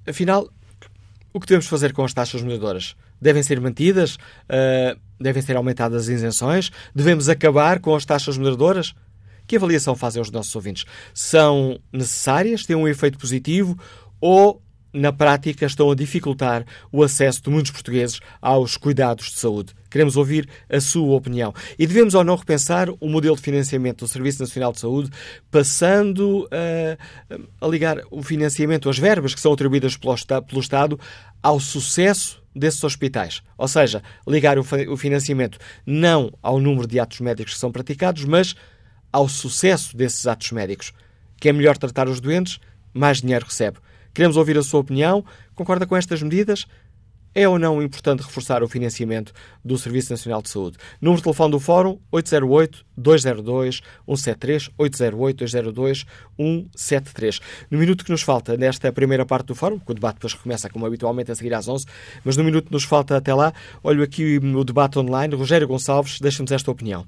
Speaker 2: Afinal, o que devemos fazer com as taxas moderadoras? Devem ser mantidas? Uh, devem ser aumentadas as isenções? Devemos acabar com as taxas moderadoras? Que avaliação fazem os nossos ouvintes? São necessárias? Têm um efeito positivo? Ou na prática, estão a dificultar o acesso de muitos portugueses aos cuidados de saúde. Queremos ouvir a sua opinião. E devemos ou não repensar o modelo de financiamento do Serviço Nacional de Saúde, passando a, a ligar o financiamento, as verbas que são atribuídas pelo, pelo Estado, ao sucesso desses hospitais. Ou seja, ligar o, o financiamento não ao número de atos médicos que são praticados, mas ao sucesso desses atos médicos. Que é melhor tratar os doentes, mais dinheiro recebe. Queremos ouvir a sua opinião. Concorda com estas medidas? É ou não importante reforçar o financiamento do Serviço Nacional de Saúde? Número de telefone do Fórum 808-202-173, 808-202-173. No minuto que nos falta nesta primeira parte do Fórum, que o debate depois recomeça como habitualmente a seguir às 11, mas no minuto que nos falta até lá, olho aqui o debate online. Rogério Gonçalves deixa-nos esta opinião.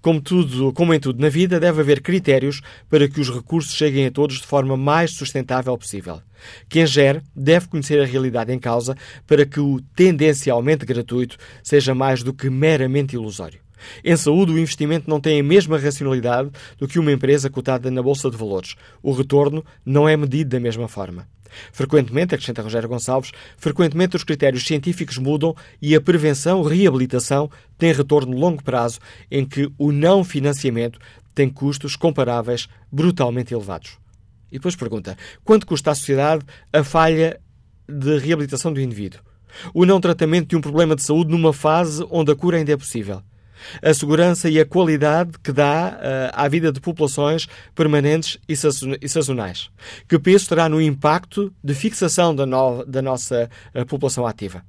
Speaker 2: Como, tudo, como em tudo na vida, deve haver critérios para que os recursos cheguem a todos de forma mais sustentável possível. Quem gere deve conhecer a realidade em causa para que o tendencialmente gratuito seja mais do que meramente ilusório. Em saúde, o investimento não tem a mesma racionalidade do que uma empresa cotada na Bolsa de Valores. O retorno não é medido da mesma forma. Frequentemente, acrescenta Rogério Gonçalves, frequentemente os critérios científicos mudam e a prevenção-reabilitação tem retorno longo prazo em que o não financiamento tem custos comparáveis brutalmente elevados. E depois pergunta: quanto custa à sociedade a falha de reabilitação do indivíduo? O não tratamento de um problema de saúde numa fase onde a cura ainda é possível? A segurança e a qualidade que dá uh, à vida de populações permanentes e sazonais? Que peso terá no impacto de fixação da, no da nossa uh, população ativa?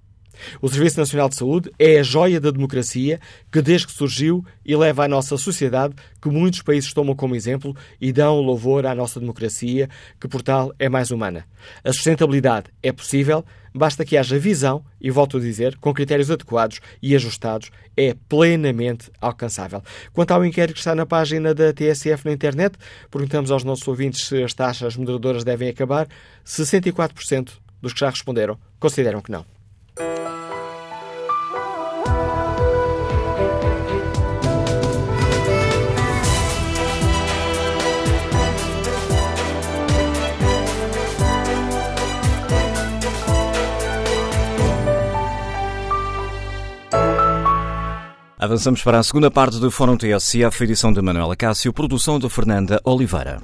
Speaker 2: O Serviço Nacional de Saúde é a joia da democracia que, desde que surgiu, eleva a nossa sociedade, que muitos países tomam como exemplo e dão louvor à nossa democracia, que por tal é mais humana. A sustentabilidade é possível, basta que haja visão, e volto a dizer, com critérios adequados e ajustados, é plenamente alcançável. Quanto ao inquérito que está na página da TSF na internet, perguntamos aos nossos ouvintes se as taxas moderadoras devem acabar. 64% dos que já responderam consideram que não.
Speaker 1: Avançamos para a segunda parte do Fórum TSF, edição de Manuela Cássio, produção de Fernanda Oliveira.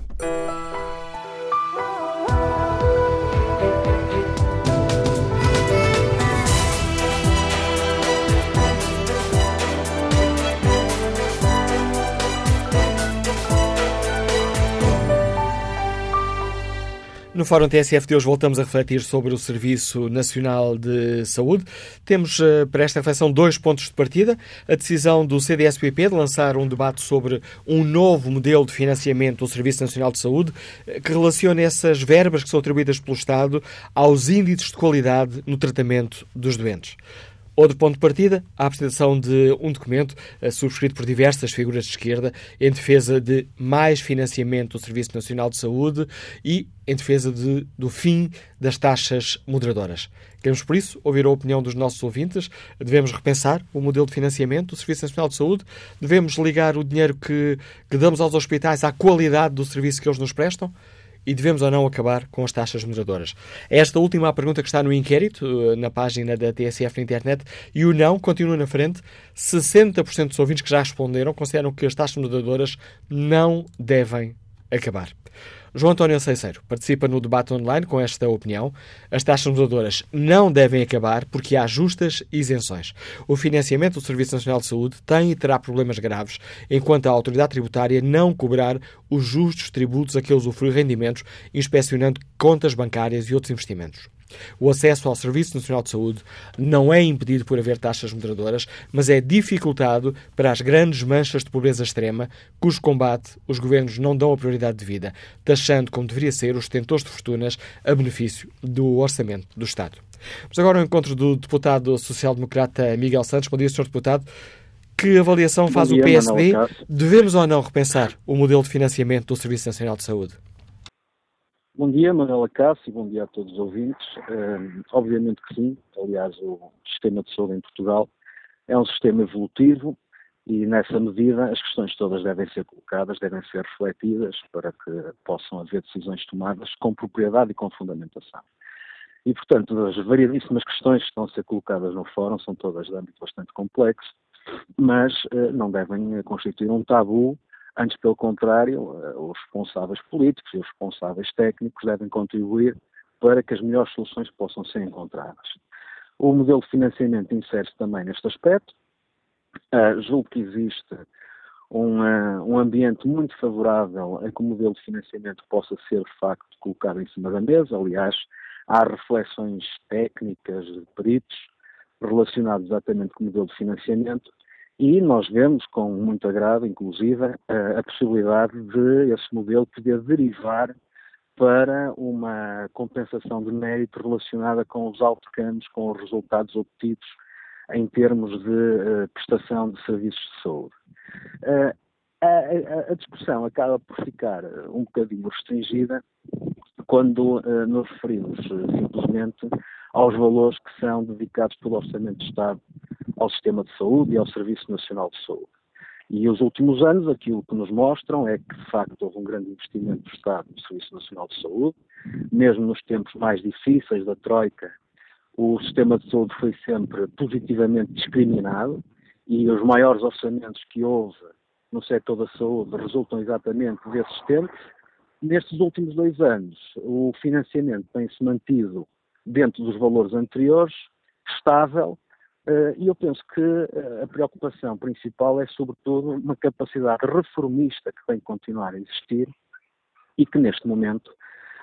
Speaker 2: No Fórum TSF de hoje voltamos a refletir sobre o Serviço Nacional de Saúde. Temos uh, para esta reflexão dois pontos de partida. A decisão do CDSPP de lançar um debate sobre um novo modelo de financiamento do Serviço Nacional de Saúde eh, que relaciona essas verbas que são atribuídas pelo Estado aos índices de qualidade no tratamento dos doentes. Outro ponto de partida, a apresentação de um documento uh, subscrito por diversas figuras de esquerda em defesa de mais financiamento do Serviço Nacional de Saúde e em defesa de, do fim das taxas moderadoras. Queremos, por isso, ouvir a opinião dos nossos ouvintes. Devemos repensar o modelo de financiamento do Serviço Nacional de Saúde? Devemos ligar o dinheiro que, que damos aos hospitais à qualidade do serviço que eles nos prestam? E devemos ou não acabar com as taxas moderadoras? É esta última pergunta que está no inquérito, eh, na página da TSF na internet, e o não continua na frente. 60% dos ouvintes que já responderam consideram que as taxas moderadoras não devem acabar. João António Ceiceiro participa no debate online com esta opinião. As taxas moderadoras não devem acabar porque há justas isenções. O financiamento do Serviço Nacional de Saúde tem e terá problemas graves enquanto a autoridade tributária não cobrar os justos tributos a que usufrui rendimentos, inspecionando contas bancárias e outros investimentos. O acesso ao Serviço Nacional de Saúde não é impedido por haver taxas moderadoras, mas é dificultado para as grandes manchas de pobreza extrema, cujo combate os governos não dão a prioridade de vida, taxando, como deveria ser, os detentores de fortunas a benefício do orçamento do Estado. Mas agora o encontro do deputado social-democrata Miguel Santos. Bom dia, Sr. Deputado. Que avaliação faz dia, o PSD? Devemos ou não repensar o modelo de financiamento do Serviço Nacional de Saúde?
Speaker 9: Bom dia, Manuela Cássio, bom dia a todos os ouvintes. Uh, obviamente que sim, aliás, o sistema de saúde em Portugal é um sistema evolutivo e, nessa medida, as questões todas devem ser colocadas, devem ser refletidas para que possam haver decisões tomadas com propriedade e com fundamentação. E, portanto, as variedíssimas questões que estão a ser colocadas no fórum são todas de âmbito bastante complexo, mas uh, não devem constituir um tabu Antes, pelo contrário, eh, os responsáveis políticos e os responsáveis técnicos devem contribuir para que as melhores soluções possam ser encontradas. O modelo de financiamento insere-se também neste aspecto. Uh, julgo que existe um, uh, um, ambiente muito favorável a que o modelo de financiamento possa ser, de facto, colocado em cima da mesa. Aliás, há reflexões técnicas de peritos relacionados exatamente com o modelo de financiamento e nós vemos com muito agrado, inclusive, a, possibilidade de esse modelo poder derivar para uma compensação de mérito relacionada com os outcomes, com os resultados obtidos em termos de uh, prestação de serviços de saúde. Uh, a, a, discussão acaba por ficar um bocadinho restringida quando uh, nos referimos simplesmente aos valores que são dedicados pelo Orçamento de Estado ao sistema de saúde e ao Serviço Nacional de Saúde. E os últimos anos, aquilo que nos mostram é que, de facto, houve um grande investimento do Estado no Serviço Nacional de Saúde, mesmo nos tempos mais difíceis da Troika, o sistema de saúde foi sempre positivamente discriminado e os maiores orçamentos que houve no setor da saúde resultam exatamente desses tempos. Nestes últimos dois anos, o financiamento tem-se mantido dentro dos valores anteriores, estável, eh, e eu penso que eh, a preocupação principal é, sobretudo, uma capacidade reformista que tem continuar a existir e que, neste momento,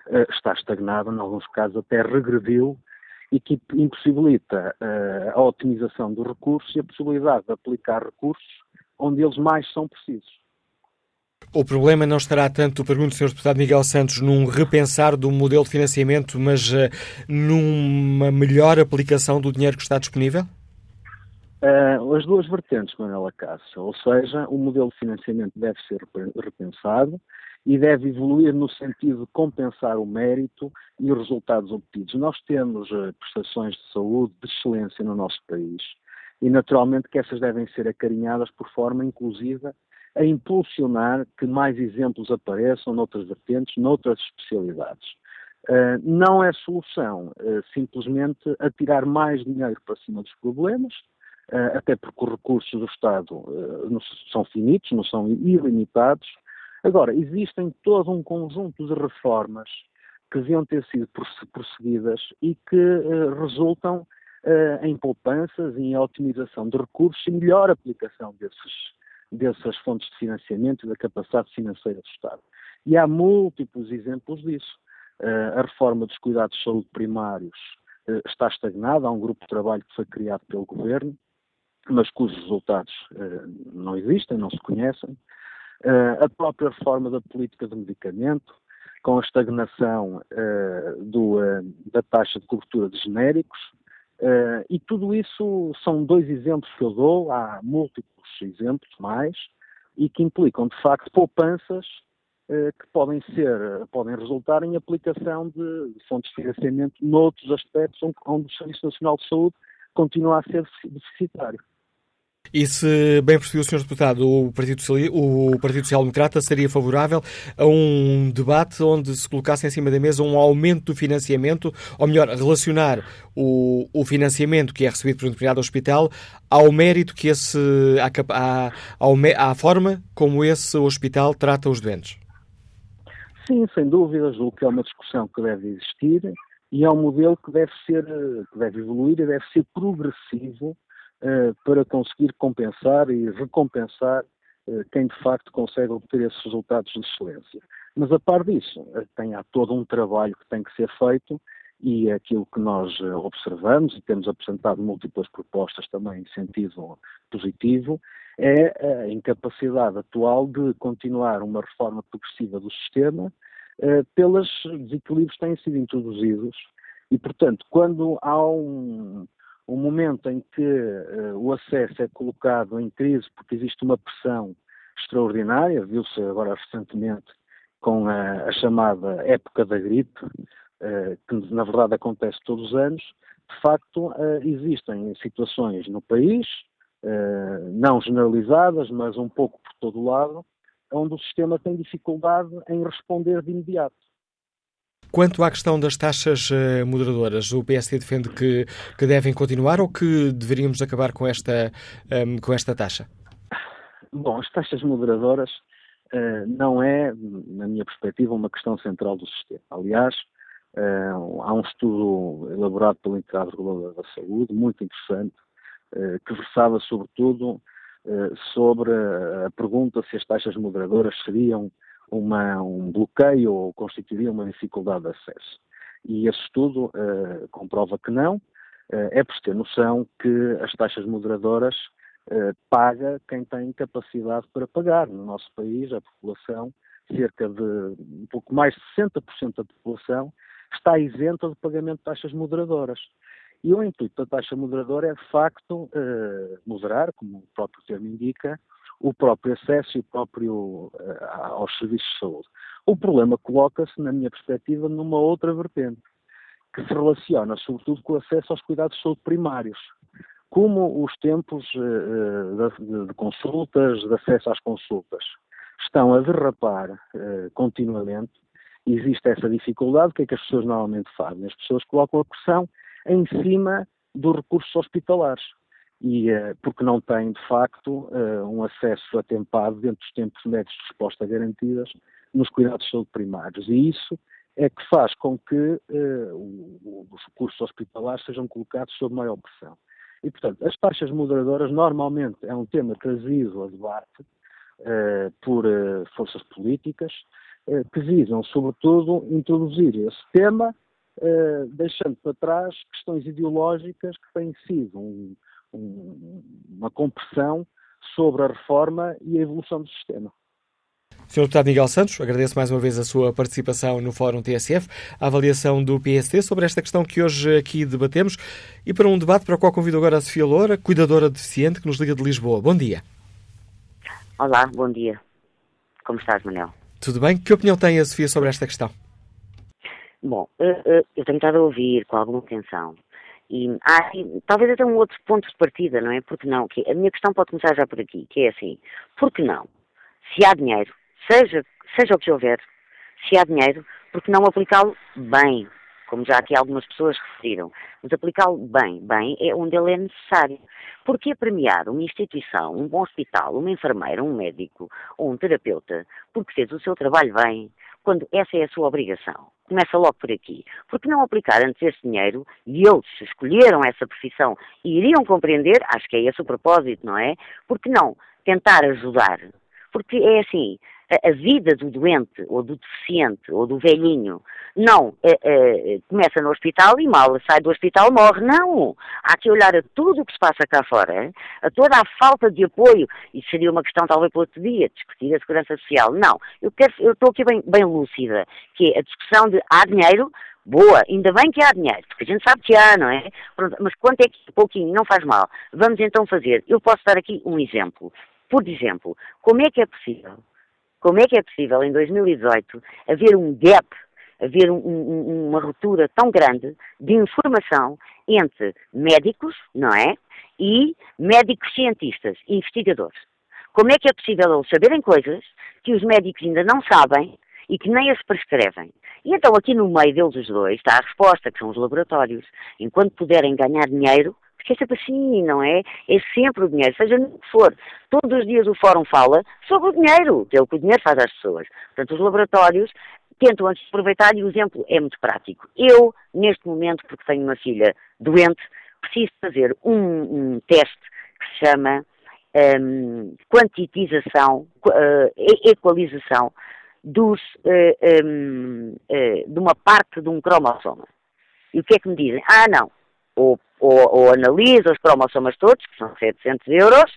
Speaker 9: eh, está estagnada, em alguns casos até regrediu, e que impossibilita a otimização dos recursos e a possibilidade de aplicar recursos onde eles mais são precisos.
Speaker 2: O problema não estará tanto, pergunto Sr. Deputado Miguel Santos, num repensar do modelo de financiamento, mas uh, numa melhor aplicação do dinheiro que está disponível?
Speaker 9: Uh, as duas vertentes, Manuela Cássio, ou seja, o modelo de financiamento deve ser repensado e deve evoluir no sentido de compensar o mérito e os resultados obtidos. Nós temos uh, prestações de saúde de excelência no nosso país e, naturalmente, que essas devem ser acarinhadas por forma inclusiva a impulsionar que mais exemplos apareçam noutras vertentes, noutras especialidades. Uh, não é solução uh, simplesmente atirar mais dinheiro para cima dos problemas, até porque os recursos do Estado são finitos, não são ilimitados. Agora, existem todo um conjunto de reformas que deviam ter sido prosseguidas e que resultam em poupanças em otimização de recursos e melhor aplicação desses, dessas fontes de financiamento e da capacidade financeira do Estado. E há múltiplos exemplos disso. Uh, a reforma dos cuidados de saúde primários uh, está estagnada, há um grupo de trabalho que foi criado pelo Governo, mas cujos resultados uh, não existem, não se conhecem. a própria reforma da política de medicamento, com a estagnação do, da taxa de cobertura de genéricos, e tudo isso são dois exemplos que eu dou, há múltiplos exemplos mais, e que implicam, de facto, poupanças eh, que podem ser, podem resultar em aplicação de, fontes de financiamento noutros aspectos onde o Serviço Nacional de Saúde continua a ser deficitário.
Speaker 2: E se bem percebi o Sr. Deputado, o Partido, o Partido Social Democrata seria favorável a um debate onde se colocasse em cima da mesa um aumento do financiamento, ou melhor, relacionar o, o financiamento que é recebido por um determinado hospital ao mérito que esse, à, à, à forma como esse hospital trata os doentes?
Speaker 9: Sim, sem dúvida, julgo que é uma discussão que deve existir e é um modelo que deve ser, que deve evoluir e deve ser progressivo para conseguir compensar e recompensar uh, quem de facto consegue obter esses resultados de excelência. Mas a par disso, uh, tem, há todo um trabalho que tem que ser feito e aquilo que nós observamos e temos apresentado múltiplas propostas também em sentido positivo é a incapacidade atual de continuar uma reforma progressiva do sistema uh, pelos desequilíbrios que têm sido introduzidos. E, portanto, quando há um, um momento em que uh, o acesso é colocado em crise porque existe uma pressão extraordinária, viu-se agora recentemente com a, a, chamada época da gripe, uh, que na verdade acontece todos os anos, de facto existem situações no país, não generalizadas, mas um pouco por todo o lado, onde o sistema tem dificuldade em responder de imediato.
Speaker 2: Quanto à questão das taxas uh, moderadoras, o PSD defende que, que, devem continuar ou que deveríamos acabar com esta, um, ehm, com esta taxa?
Speaker 9: Bom, as taxas moderadoras uh, não é, na minha perspectiva, uma questão central do sistema. Aliás, uh, há um estudo elaborado pelo Integrado Regulador da Saúde, muito interessante, eh, que versava sobretudo eh, sobre a pergunta se as taxas moderadoras seriam uma, um bloqueio ou constituiriam uma dificuldade de acesso. E esse estudo uh, comprova que não. Uh, é por ter noção que as taxas moderadoras uh, paga quem tem capacidade para pagar. No nosso país, a população, cerca de um pouco mais de 60% da população, está isenta de pagamento de taxas moderadoras. E o intuito da taxa moderadora é, de facto, moderar, como o próprio termo indica, o próprio acesso e o próprio eh, aos serviços de saúde. O problema coloca-se, na minha perspectiva, numa outra vertente, que se relaciona, sobretudo, com o acesso aos cuidados de saúde primários. Como os tempos eh, de, de, consultas, de acesso às consultas, estão a derrapar continuamente, existe essa dificuldade, o que é que as pessoas normalmente fazem? As pessoas colocam a pressão em cima dos recursos hospitalares. E, uh, porque não têm, de facto, uh, um acesso atempado dentro dos tempos médios de resposta garantidas nos cuidados de saúde primários. E isso é que faz com que uh, os recursos hospitalares sejam colocados sob maior pressão. E, portanto, as taxas moderadoras normalmente é um tema trazido a debate por forças políticas que visam, sobretudo, introduzir esse tema deixando para trás questões ideológicas que têm sido um, um, uma compressão sobre a reforma e a evolução do sistema.
Speaker 2: Sr. Deputado Miguel Santos, agradeço mais uma vez a sua participação no Fórum TSF, a avaliação do PSD sobre esta questão que hoje aqui debatemos e para um debate para o qual convido agora a Sofia Loura, cuidadora deficiente, que nos liga de Lisboa. Bom dia.
Speaker 10: Olá, bom dia. Como estás, Manel?
Speaker 2: Tudo bem? Que opinião tem a Sofia sobre esta questão?
Speaker 10: Bom, eu tenho estado a ouvir com alguma atenção e há talvez até um outro ponto de partida, não é? Porque não? Que a minha questão pode começar já por aqui, que é assim, por que não? Se há dinheiro, seja, seja o que houver, se há dinheiro, por que não aplicá-lo bem? como já aqui algumas pessoas referiram, mas aplicá-lo bem, bem, é onde ele é necessário. Porque é premiar uma instituição, um bom hospital, uma enfermeira, um médico ou um terapeuta, porque fez o seu trabalho bem, quando essa é a sua obrigação. Começa logo por aqui. Porque não aplicar antes esse dinheiro, e eles escolheram essa profissão e iriam compreender, acho que é esse o propósito, não é? Porque não tentar ajudar? Porque é assim, a, vida do doente, ou do deficiente, ou do velhinho, não é, é, começa no hospital e mal sai do hospital morre. Não! Há que olhar a tudo o que se passa cá fora, a toda a falta de apoio. Isso seria uma questão talvez para outro dia, discutir a segurança social. Não, eu, quero, eu estou aqui bem, bem lúcida, que é a discussão de há dinheiro, Boa, ainda bem que há dinheiro, porque a gente sabe que há, não é? Pronto, mas quanto é que pouquinho não faz mal? Vamos então fazer. Eu posso dar aqui um exemplo. Por exemplo, como é que é possível como é que é possível, em 2018, haver um gap, haver um, um, uma ruptura tão grande de informação entre médicos, não é? E médicos cientistas, investigadores. Como é que é possível eles saberem coisas que os médicos ainda não sabem e que nem as prescrevem? E então aqui no meio deles os dois está a resposta, que são os laboratórios. Enquanto puderem ganhar dinheiro, porque é sempre assim, não é? É sempre o dinheiro, seja no que for. Todos os dias o Fórum fala sobre o dinheiro, que é o que o dinheiro faz às pessoas. Portanto, os laboratórios tentam antes aproveitar e o exemplo é muito prático. Eu, neste momento, porque tenho uma filha doente, preciso fazer um, um teste que se chama um, quantitização, uh, equalização dos, uh, um, uh, de uma parte de um cromossoma. E o que é que me dizem? Ah, não, ou, ou, ou analisa os cromossomas todos, que são 700 euros,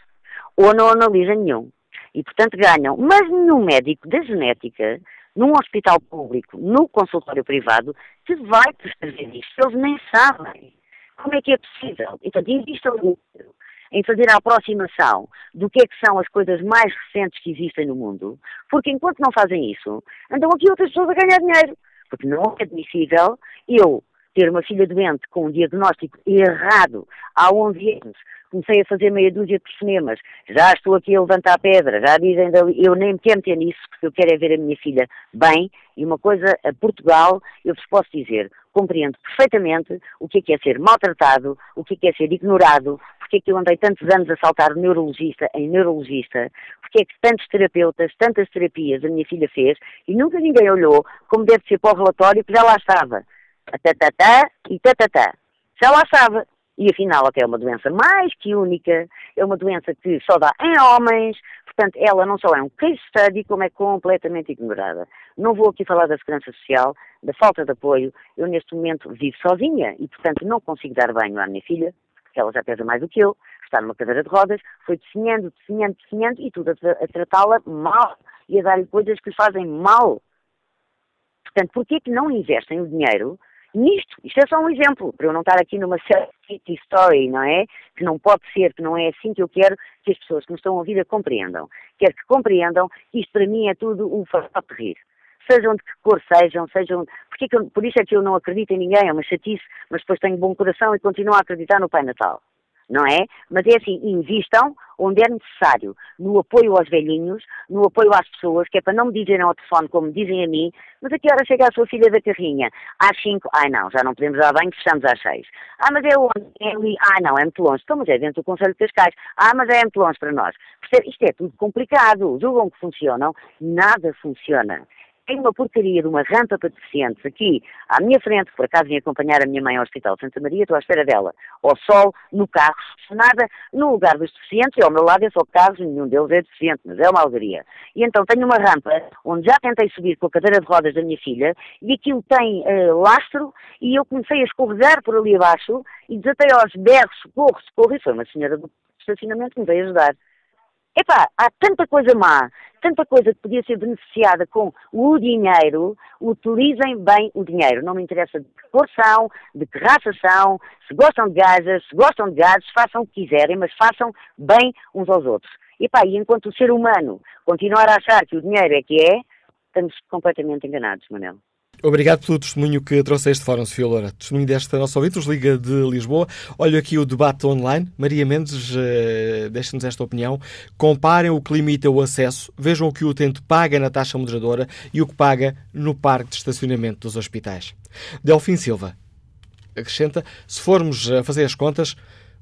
Speaker 10: ou não analisa nenhum. E, portanto, ganham. Mas nenhum médico da genética, num hospital público, no consultório privado, te vai prescrever isto. Eles nem sabem. Como é que é possível? Então, invistam em fazer a aproximação do que é que são as coisas mais recentes que existem no mundo, porque enquanto não fazem isso, andam aqui outras pessoas a ganhar dinheiro. Porque não é admissível eu ter uma filha doente com um diagnóstico errado há 11 anos, comecei a fazer meia dúzia de telefonemas, já estou aqui a levantar a pedra, já dizem, eu nem me quero meter nisso, porque eu quero é ver a minha filha bem, e uma coisa, a Portugal, eu vos posso dizer, compreendo perfeitamente o que é, que é ser maltratado, o que é, que é ser ignorado, porque é que eu andei tantos anos a saltar neurologista em neurologista, porque é que tantos terapeutas, tantas terapias a minha filha fez, e nunca ninguém olhou como deve ser para o relatório que já lá estava tatatá e tatatá. Já lá estava. E afinal até é uma doença mais que única, é uma doença que só dá em homens, portanto ela não só é um case study, como é completamente ignorada. Não vou aqui falar da segurança social, da falta de apoio, eu neste momento vivo sozinha e portanto não consigo dar banho à minha filha, porque ela já pesa mais do que eu, está numa cadeira de rodas, foi definhando, definhando, definhando e tudo a, a tratá-la mal e a dar-lhe coisas que lhe fazem mal. Portanto, porquê que não investem o dinheiro nisto. Isto é só um exemplo, para eu não estar aqui numa city story, não é? Que não pode ser, que não é assim que eu quero que as pessoas que me estão a ouvir a compreendam. Quero que compreendam que isto para mim é tudo um fato de rir. Sejam de que cor sejam, sejam. Porque é eu, por isso é que eu não acredito em ninguém, é uma chatice, mas depois tenho bom coração e continuo a acreditar no Pai Natal não é? Mas é assim, invistam onde é necessário, no apoio aos velhinhos, no apoio às pessoas, que é para não me dizerem ao telefone como dizem a mim, mas a que hora chega a sua filha da carrinha? Às 5, ai não, já não podemos dar banho, fechamos às 6. Ah, mas é onde? É ali, ah não, é muito longe. Então, mas é dentro do Conselho de Cascais. Ah, mas é muito longe para nós. Isto é tudo complicado. Julgam que funcionam, nada funciona tem uma porcaria de uma rampa para deficientes aqui à minha frente, por acaso vim acompanhar a minha mãe ao Hospital Santa Maria, estou à espera dela, ao sol, no carro, estacionada, no lugar dos deficientes, e ao meu lado é só carros, nenhum deles é deficiente, mas é uma alegria. E então tenho uma rampa onde já tentei subir com a cadeira de rodas da minha filha, e aquilo tem uh, lastro, e eu comecei a escorregar por ali abaixo, e desatei aos berros, socorro, socorro, e foi uma senhora do estacionamento que me veio ajudar. Epá, há tanta coisa má, tanta coisa que podia ser beneficiada com o dinheiro, utilizem bem o dinheiro. Não me interessa de que cor são, de que raça são, se gostam de gajas, se gostam de gases, façam o que quiserem, mas façam bem uns aos outros. Epá, e enquanto o ser humano continuar a achar que o dinheiro é que é, estamos completamente enganados, Manel.
Speaker 2: Obrigado pelo testemunho que trouxe a este fórum, Sofia Loura. Testemunho desta nossa ouvinte, os Liga de Lisboa. Olha aqui o debate online. Maria Mendes uh, deixa-nos esta opinião. Comparem o que limita o acesso, vejam o que o utente paga na taxa moderadora e o que paga no parque de estacionamento dos hospitais. Delfim Silva acrescenta, se formos a fazer as contas,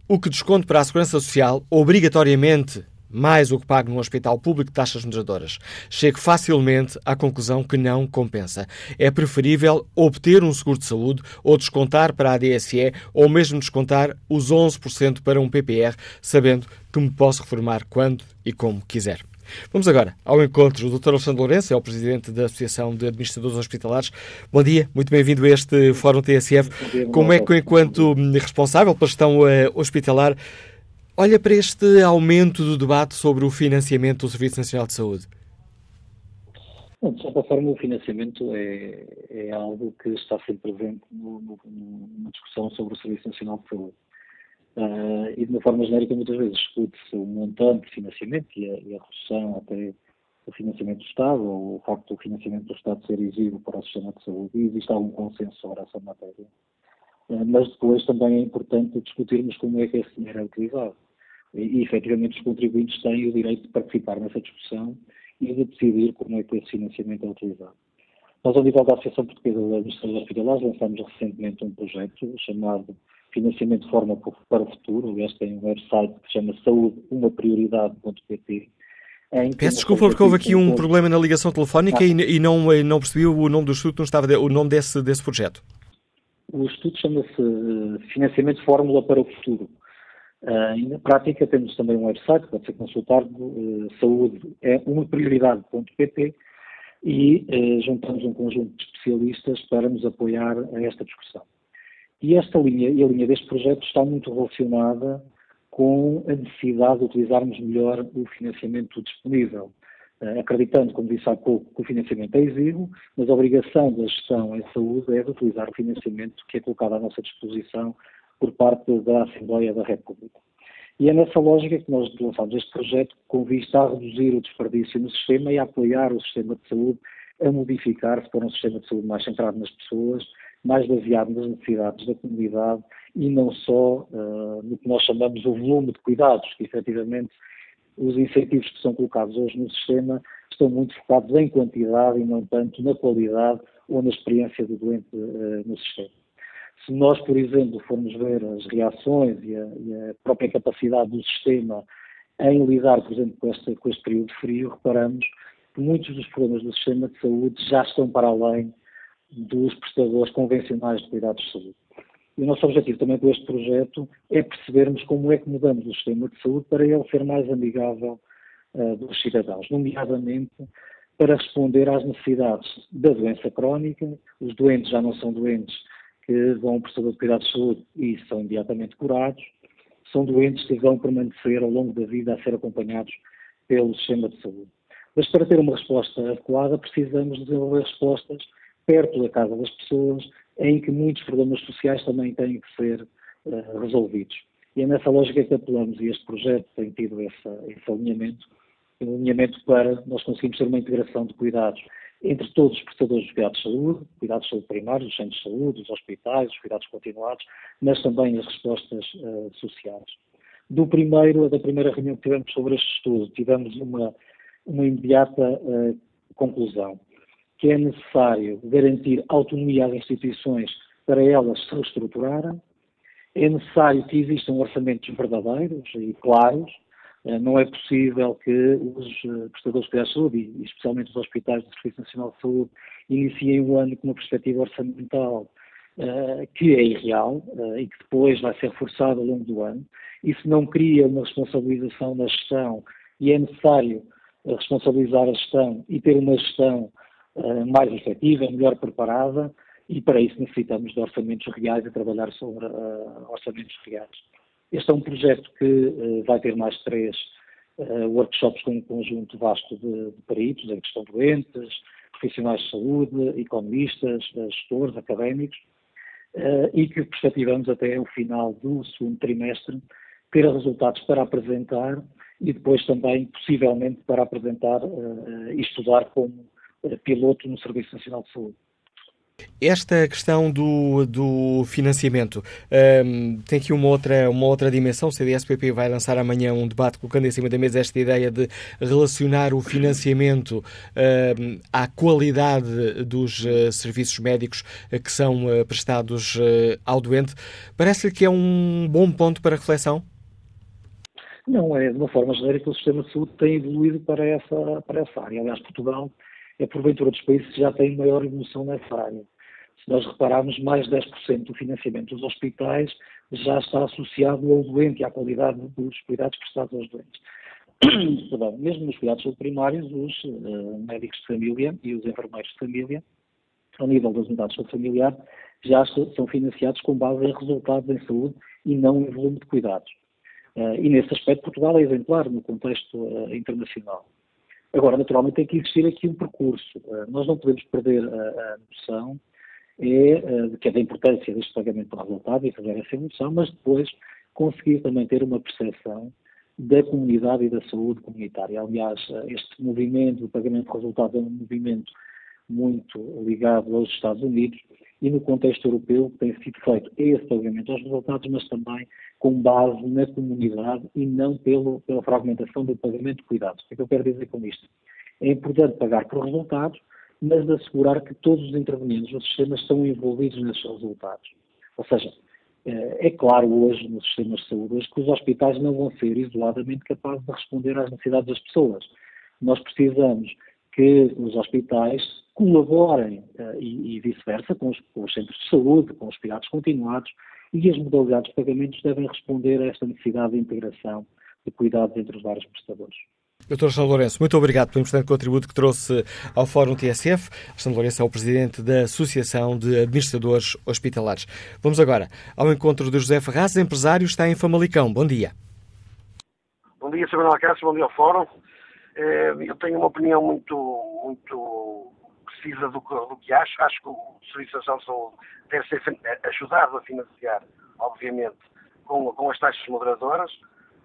Speaker 2: o que desconto para a Segurança Social obrigatoriamente mais o que pago num hospital público de taxas moderadoras. Chego facilmente à conclusão que não compensa. É preferível obter um seguro de saúde ou descontar para a DSE ou mesmo descontar os 11% para um PPR, sabendo que me posso reformar quando e como quiser. Vamos agora ao encontro do Dr. Alexandre Lourenço, é o Presidente da Associação de Administradores Hospitalares. Bom dia, muito bem-vindo a este Fórum TSF. Como é que, enquanto responsável pela gestão uh, hospitalar, olha para este aumento do debate sobre o financiamento do Serviço Nacional de Saúde?
Speaker 11: Bom, de certa forma, o financiamento é, é algo que está sempre presente no, no, numa discussão sobre o Serviço Nacional de Saúde. Uh, e de uma forma genérica, muitas vezes discute-se o montante de financiamento e a, e a redução até do financiamento do Estado, ou o facto do financiamento do Estado ser exíguo para o sistema de saúde, e existe algum consenso sobre essa matéria. Uh, mas depois também é importante discutirmos como é que esse dinheiro é utilizado e, e efetivamente os contribuintes têm o direito de participar nessa discussão e de decidir como é que esse financiamento é utilizado. Nós, ao nível da Associação Portuguesa de Administradores Hospitalares, lançamos recentemente um projeto chamado Financiamento de Forma para o Futuro. Aliás, tem um website que se chama Saúde, uma prioridade.pt.
Speaker 2: Peço desculpa porque houve aqui um problema na ligação telefónica ah. e, e, não, não percebi o nome do estudo, não estava o nome desse, desse projeto.
Speaker 11: O estudo chama-se eh, Financiamento de Fórmula para o Futuro. Uh, na prática temos também um website que pode ser consultado, uh, saúde é uma prioridade.pt e uh, juntamos um conjunto de especialistas para nos apoiar a esta discussão. E esta linha, e a linha deste projeto está muito relacionada com a necessidade de utilizarmos melhor o financiamento disponível, uh, acreditando, como disse há pouco, que o financiamento é exíguo, mas a obrigação da gestão em saúde é de utilizar o financiamento que é colocado à nossa disposição por parte da Assembleia da República. E é nessa lógica que nós lançamos este projeto com vista a reduzir o desperdício no sistema e a apoiar o sistema de saúde a modificar-se para um sistema de saúde mais centrado nas pessoas, mais baseado nas necessidades da comunidade e não só uh, no que nós chamamos o volume de cuidados, que efetivamente os incentivos que são colocados hoje no sistema estão muito focados em quantidade e não tanto na qualidade ou na experiência do doente uh, no sistema. Se nós, por exemplo, formos ver as reações e a, e a própria capacidade do sistema em lidar, por exemplo, com este, com este período frio, reparamos que muitos dos problemas do sistema de saúde já estão para além dos prestadores convencionais de cuidados de saúde. E o nosso objetivo também com este projeto é percebermos como é que mudamos o sistema de saúde para ele ser mais amigável uh, dos cidadãos, nomeadamente para responder às necessidades da doença crónica. Os doentes já não são doentes que vão ao prestador de cuidados de saúde e são imediatamente curados, são doentes que vão permanecer ao longo da vida a ser acompanhados pelo sistema de saúde. Mas para ter uma resposta adequada, precisamos desenvolver respostas perto da casa das pessoas, em que muitos problemas sociais também têm que ser uh, resolvidos. E é nessa lógica que apelamos, e este projeto tem tido essa, esse alinhamento, um alinhamento para nós conseguirmos ter uma integração de cuidados entre todos os prestadores de cuidados de saúde, cuidados de saúde primários, os centros de saúde, os hospitais, os cuidados continuados, mas também as respostas uh, sociais. Do primeiro, da primeira reunião que tivemos sobre este estudo, tivemos uma, uma imediata uh, conclusão, que é necessário garantir autonomia às instituições para elas se reestruturarem, é necessário que existam orçamentos verdadeiros e claros, não é possível que os eh, prestadores de saúde, e especialmente os hospitais do Serviço Nacional de Saúde, iniciem o ano com uma perspectiva orçamental uh, que é irreal e que depois vai ser reforçada ao longo do ano. Isso não cria uma responsabilização na gestão e é necessário responsabilizar a gestão e ter uma gestão mais efetiva, melhor preparada, e para isso necessitamos de orçamentos reais e trabalhar sobre orçamentos reais. Este é um projeto que uh, vai ter mais três uh, workshops com um conjunto vasto de, de peritos em questão doentes, profissionais de saúde, economistas, gestores, académicos, e que perspectivamos até o final do segundo trimestre ter resultados para apresentar e depois também, possivelmente, para apresentar e estudar como piloto no Serviço Nacional de Saúde.
Speaker 2: Esta questão do, do financiamento um, tem aqui uma outra, uma outra dimensão. O CDSPP vai lançar amanhã um debate colocando em cima da mesa esta ideia de relacionar o financiamento um, à qualidade dos uh, serviços médicos uh, que são uh, prestados ao doente. Parece-lhe que é um bom ponto para reflexão?
Speaker 11: Não, é de uma forma genérica o sistema de saúde tem evoluído para essa, para essa área. Aliás, Portugal é porventura dos países que já tem maior evolução nessa área se nós repararmos, mais de 10% do financiamento dos hospitais já está associado ao doente e à qualidade dos cuidados prestados aos doentes. Perdão, mesmo nos cuidados primários, os uh, médicos de família e os enfermeiros de família, ao nível das unidades de saúde familiar, já são financiados com base em resultados em saúde e não em volume de cuidados. Uh, e nesse aspecto Portugal é exemplar no contexto uh, internacional. Agora, naturalmente, tem que existir aqui um percurso. nós não podemos perder a, a noção é, uh, que é da importância deste pagamento por resultado e fazer essa evolução, mas depois conseguir também ter uma percepção da comunidade e da saúde comunitária. Aliás, eh, este movimento do pagamento por resultado é um movimento muito ligado aos Estados Unidos e no contexto europeu tem sido feito esse pagamento aos resultados, mas também com base na comunidade e não pelo, pela fragmentação do pagamento de cuidados. O que é que eu quero dizer com isto? É importante pagar por resultados, mas assegurar que todos os intervenientes no sistema estão envolvidos nesses resultados. Ou seja, eh, é claro hoje nos sistemas de saúde hoje que os hospitais não vão ser isoladamente capazes de responder às necessidades das pessoas. Nós precisamos que os hospitais colaborem eh, e, vice-versa com, com os, centros de saúde, com os cuidados continuados e as modalidades de pagamentos devem responder a esta necessidade de integração de cuidados entre os vários prestadores.
Speaker 2: Dr. Alexandre Lourenço, muito obrigado pelo importante contributo que trouxe ao Fórum TSF. Alexandre Lourenço é o presidente da Associação de Administradores Hospitalares. Vamos agora ao encontro de José Ferraz, empresário, está em Famalicão. Bom dia.
Speaker 12: Bom dia, Sr. Manuel Cássio, bom dia ao Fórum. Eh, eu tenho uma opinião muito, muito precisa do do que acho. Acho que o Serviço Nacional de Saúde deve ser ajudado a financiar, obviamente, com, com as taxas moderadoras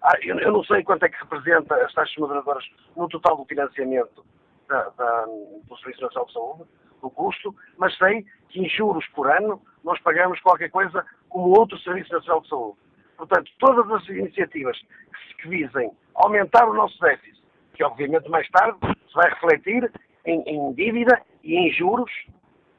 Speaker 12: ah, eu, eu, não sei quanto é que representa as taxas moderadoras no total do financiamento da, da, do Serviço Nacional de Saúde, do custo, mas sei que em juros por ano nós pagamos qualquer coisa como outro Serviço Nacional de Saúde. Portanto, todas as iniciativas que, que visem aumentar o nosso déficit, que obviamente mais tarde se vai refletir em, em dívida e em juros,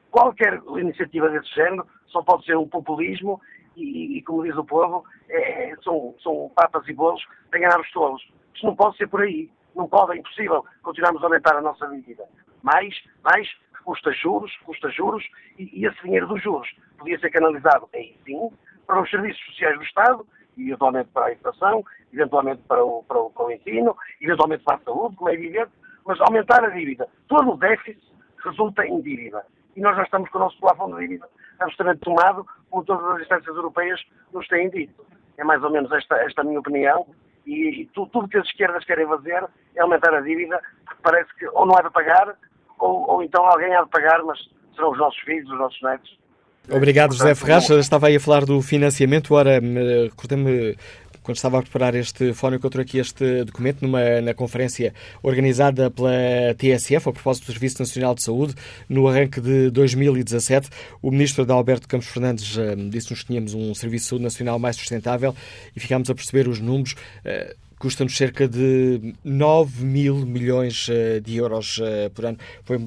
Speaker 12: qualquer iniciativa desse género só pode ser um populismo e, e, como diz o povo, é, são, são papas e bolos para enganar os tolos. Isto não pode ser por aí. Não pode, é impossível continuarmos a aumentar a nossa dívida. Mais, mais, custa juros, custa juros, e, e esse dinheiro dos juros podia ser canalizado, aí sim, para os serviços sociais do Estado, e eventualmente para a educação, eventualmente para o, para o, para o ensino, eventualmente para a saúde, como é evidente, mas aumentar a dívida. Todo o déficit resulta em dívida. E nós já estamos com o nosso plafond de dívida absolutamente tomado, como todas as instâncias europeias nos têm dito. É mais ou menos esta, esta a minha opinião. E, e tudo, tudo que as esquerdas querem fazer é aumentar a dívida, porque parece que ou não é de pagar, ou, ou então alguém há de pagar, mas serão os nossos filhos, os nossos netos.
Speaker 2: Obrigado, José Ferraz. Estava aí a falar do financiamento. Ora, recordei-me quando estava a preparar este fórum, encontrei aqui este documento numa, na conferência organizada pela TSF, a propósito do Serviço Nacional de Saúde, no arranque de 2017. O ministro Adalberto Campos Fernandes uh, disse-nos que tínhamos um Serviço de Saúde Nacional mais sustentável e ficámos a perceber os números. Uh, custa-nos cerca de 9 mil milhões eh, de euros por ano. Foi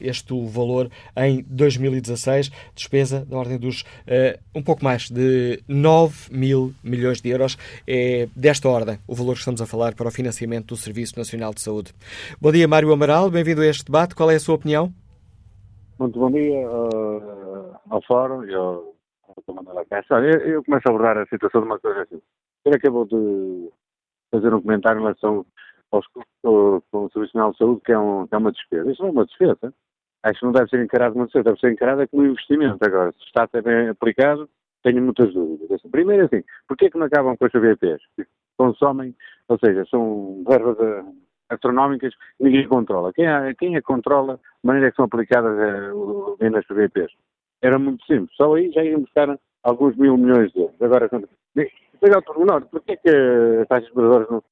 Speaker 2: este valor em 2016, despesa da ordem dos uh, um pouco mais de 9 mil milhões de euros. É desta ordem o valor que estamos a falar para o financiamento do Serviço Nacional de Saúde. Bom dia, Mário Amaral, bem-vindo a este debate. Qual é a sua opinião?
Speaker 13: Muito bom dia uh, ao Fórum e ao, ao Caixa. Eu, eu começo a abordar a situação de uma coisa assim. Ele acabou de fazer um comentário em relação aos custos com o Serviço Nacional de Saúde, que é, um, que é uma despesa. Isso não é uma despesa acho que não deve ser encarado como deve ser encarado como investimento. Agora, se está bem aplicado, tenho muitas dúvidas. Assim, primeiro, assim, porquê que não acabam com as VPs? Consomem, ou seja, são verbas eh, astronómicas que ninguém controla. Quem a, quem a controla, de maneira que são aplicadas bem nas VPs? Era muito simples. Só aí já iam buscar alguns mil milhões de euros. Agora, chega ao pormenor, porquê que as taxas de não,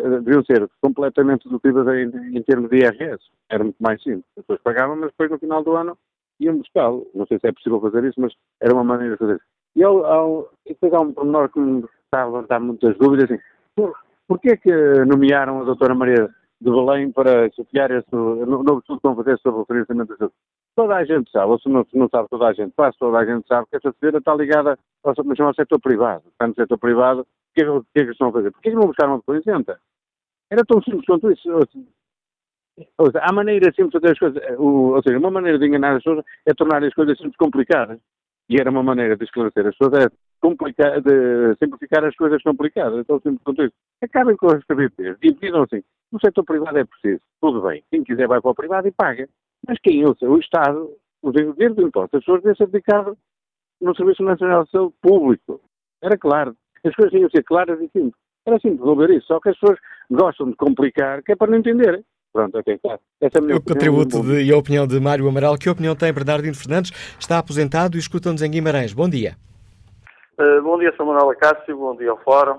Speaker 13: deviam ser completamente dedutíveis em, em termos de IRS. Era muito mais simples. Depois pagavam, mas depois no final do ano iam buscá-lo. Não sei se é possível fazer isso, mas era uma maneira de fazer isso. E, ao, ao, e depois há um pormenor que me está a levantar muitas dúvidas, assim, por, porquê é que nomearam a doutora Maria de Belém para chefiar esse novo estudo que vão fazer sobre o financiamento da saúde? Toda a gente sabe, ou se não, não sabe toda a gente, quase toda a gente sabe que essa senhora está ligada ao, ao setor privado. Está no setor privado, é, o que é que estão a fazer? Porquê que não buscaram uma representante? Era tão simples quanto isso. Ou seja, há maneira simples de fazer as coisas, ou seja, uma maneira de enganar as pessoas é tornar as coisas simples complicadas. E era uma maneira de esclarecer as pessoas, é complicar, de simplificar as coisas complicadas. Então, simples quanto isso. Acabem com as cabidez, dividam assim. No setor privado é preciso, tudo bem. Quem quiser vai para o privado e paga. Mas quem usa? O Estado, o dinheiro do imposto, as pessoas devem ser dedicadas no Serviço Nacional de Saúde Público. Era claro. As coisas tinham que ser claras e simples. Era simples resolver isso. Só que as pessoas gostam de complicar, que é para não entenderem. Pronto, ok, tá. Essa é a minha
Speaker 2: o contributo de, e a opinião de Mário Amaral. Que opinião tem Bernardino Fernandes? Está aposentado e escuta-nos em Guimarães. Bom dia.
Speaker 14: Uh, bom dia, Sr. Manuel Acácio. Bom dia ao Fórum.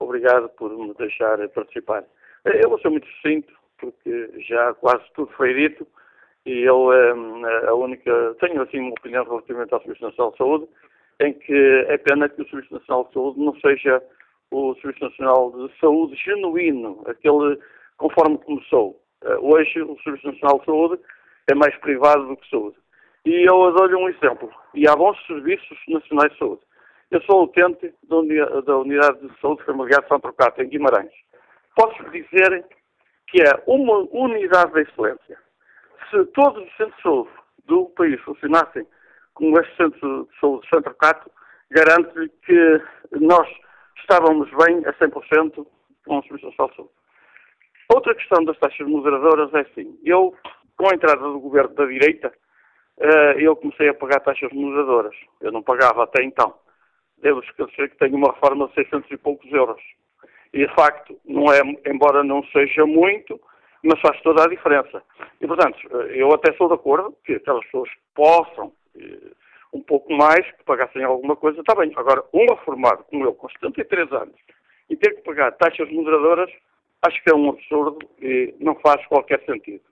Speaker 14: Obrigado por me deixar participar. Uh, eu vou ser muito sucinto, porque já quase tudo foi dito e eu, uh, a única, tenho assim uma opinião relativamente ao Serviço Nacional de Saúde, em que é pena que o Serviço Nacional de Saúde não seja o Serviço Nacional de Saúde genuíno, aquele conforme começou. Uh, hoje, o Serviço Nacional de Saúde é mais privado do que saúde. E eu dou-lhe um exemplo. E há bons serviços nacionais de saúde. Eu sou utente da Unidade de Saúde Familiar de São Trocato, em Guimarães. Posso dizer que é uma unidade de excelência. Se todos os centros de saúde do país funcionassem como este centro de saúde de São Trocato, garanto-lhe que nós estávamos bem a 100% com o Serviço Nacional de Saúde. Outra questão das taxas moderadoras é assim. Eu, com a entrada do governo da direita, eh, eu comecei a pagar taxas moderadoras. Eu não pagava até então. Devo esquecer que tenho uma reforma de 600 e poucos euros. E, de facto, não é, embora não seja muito, mas faz toda a diferença. E, portanto, eh, eu até sou de acordo que aquelas pessoas possam um pouco mais, que pagassem alguma coisa, está bem. Agora, um reformado como eu, com 73 anos, e ter que pagar taxas moderadoras, acho que é um absurdo e não faz qualquer sentido.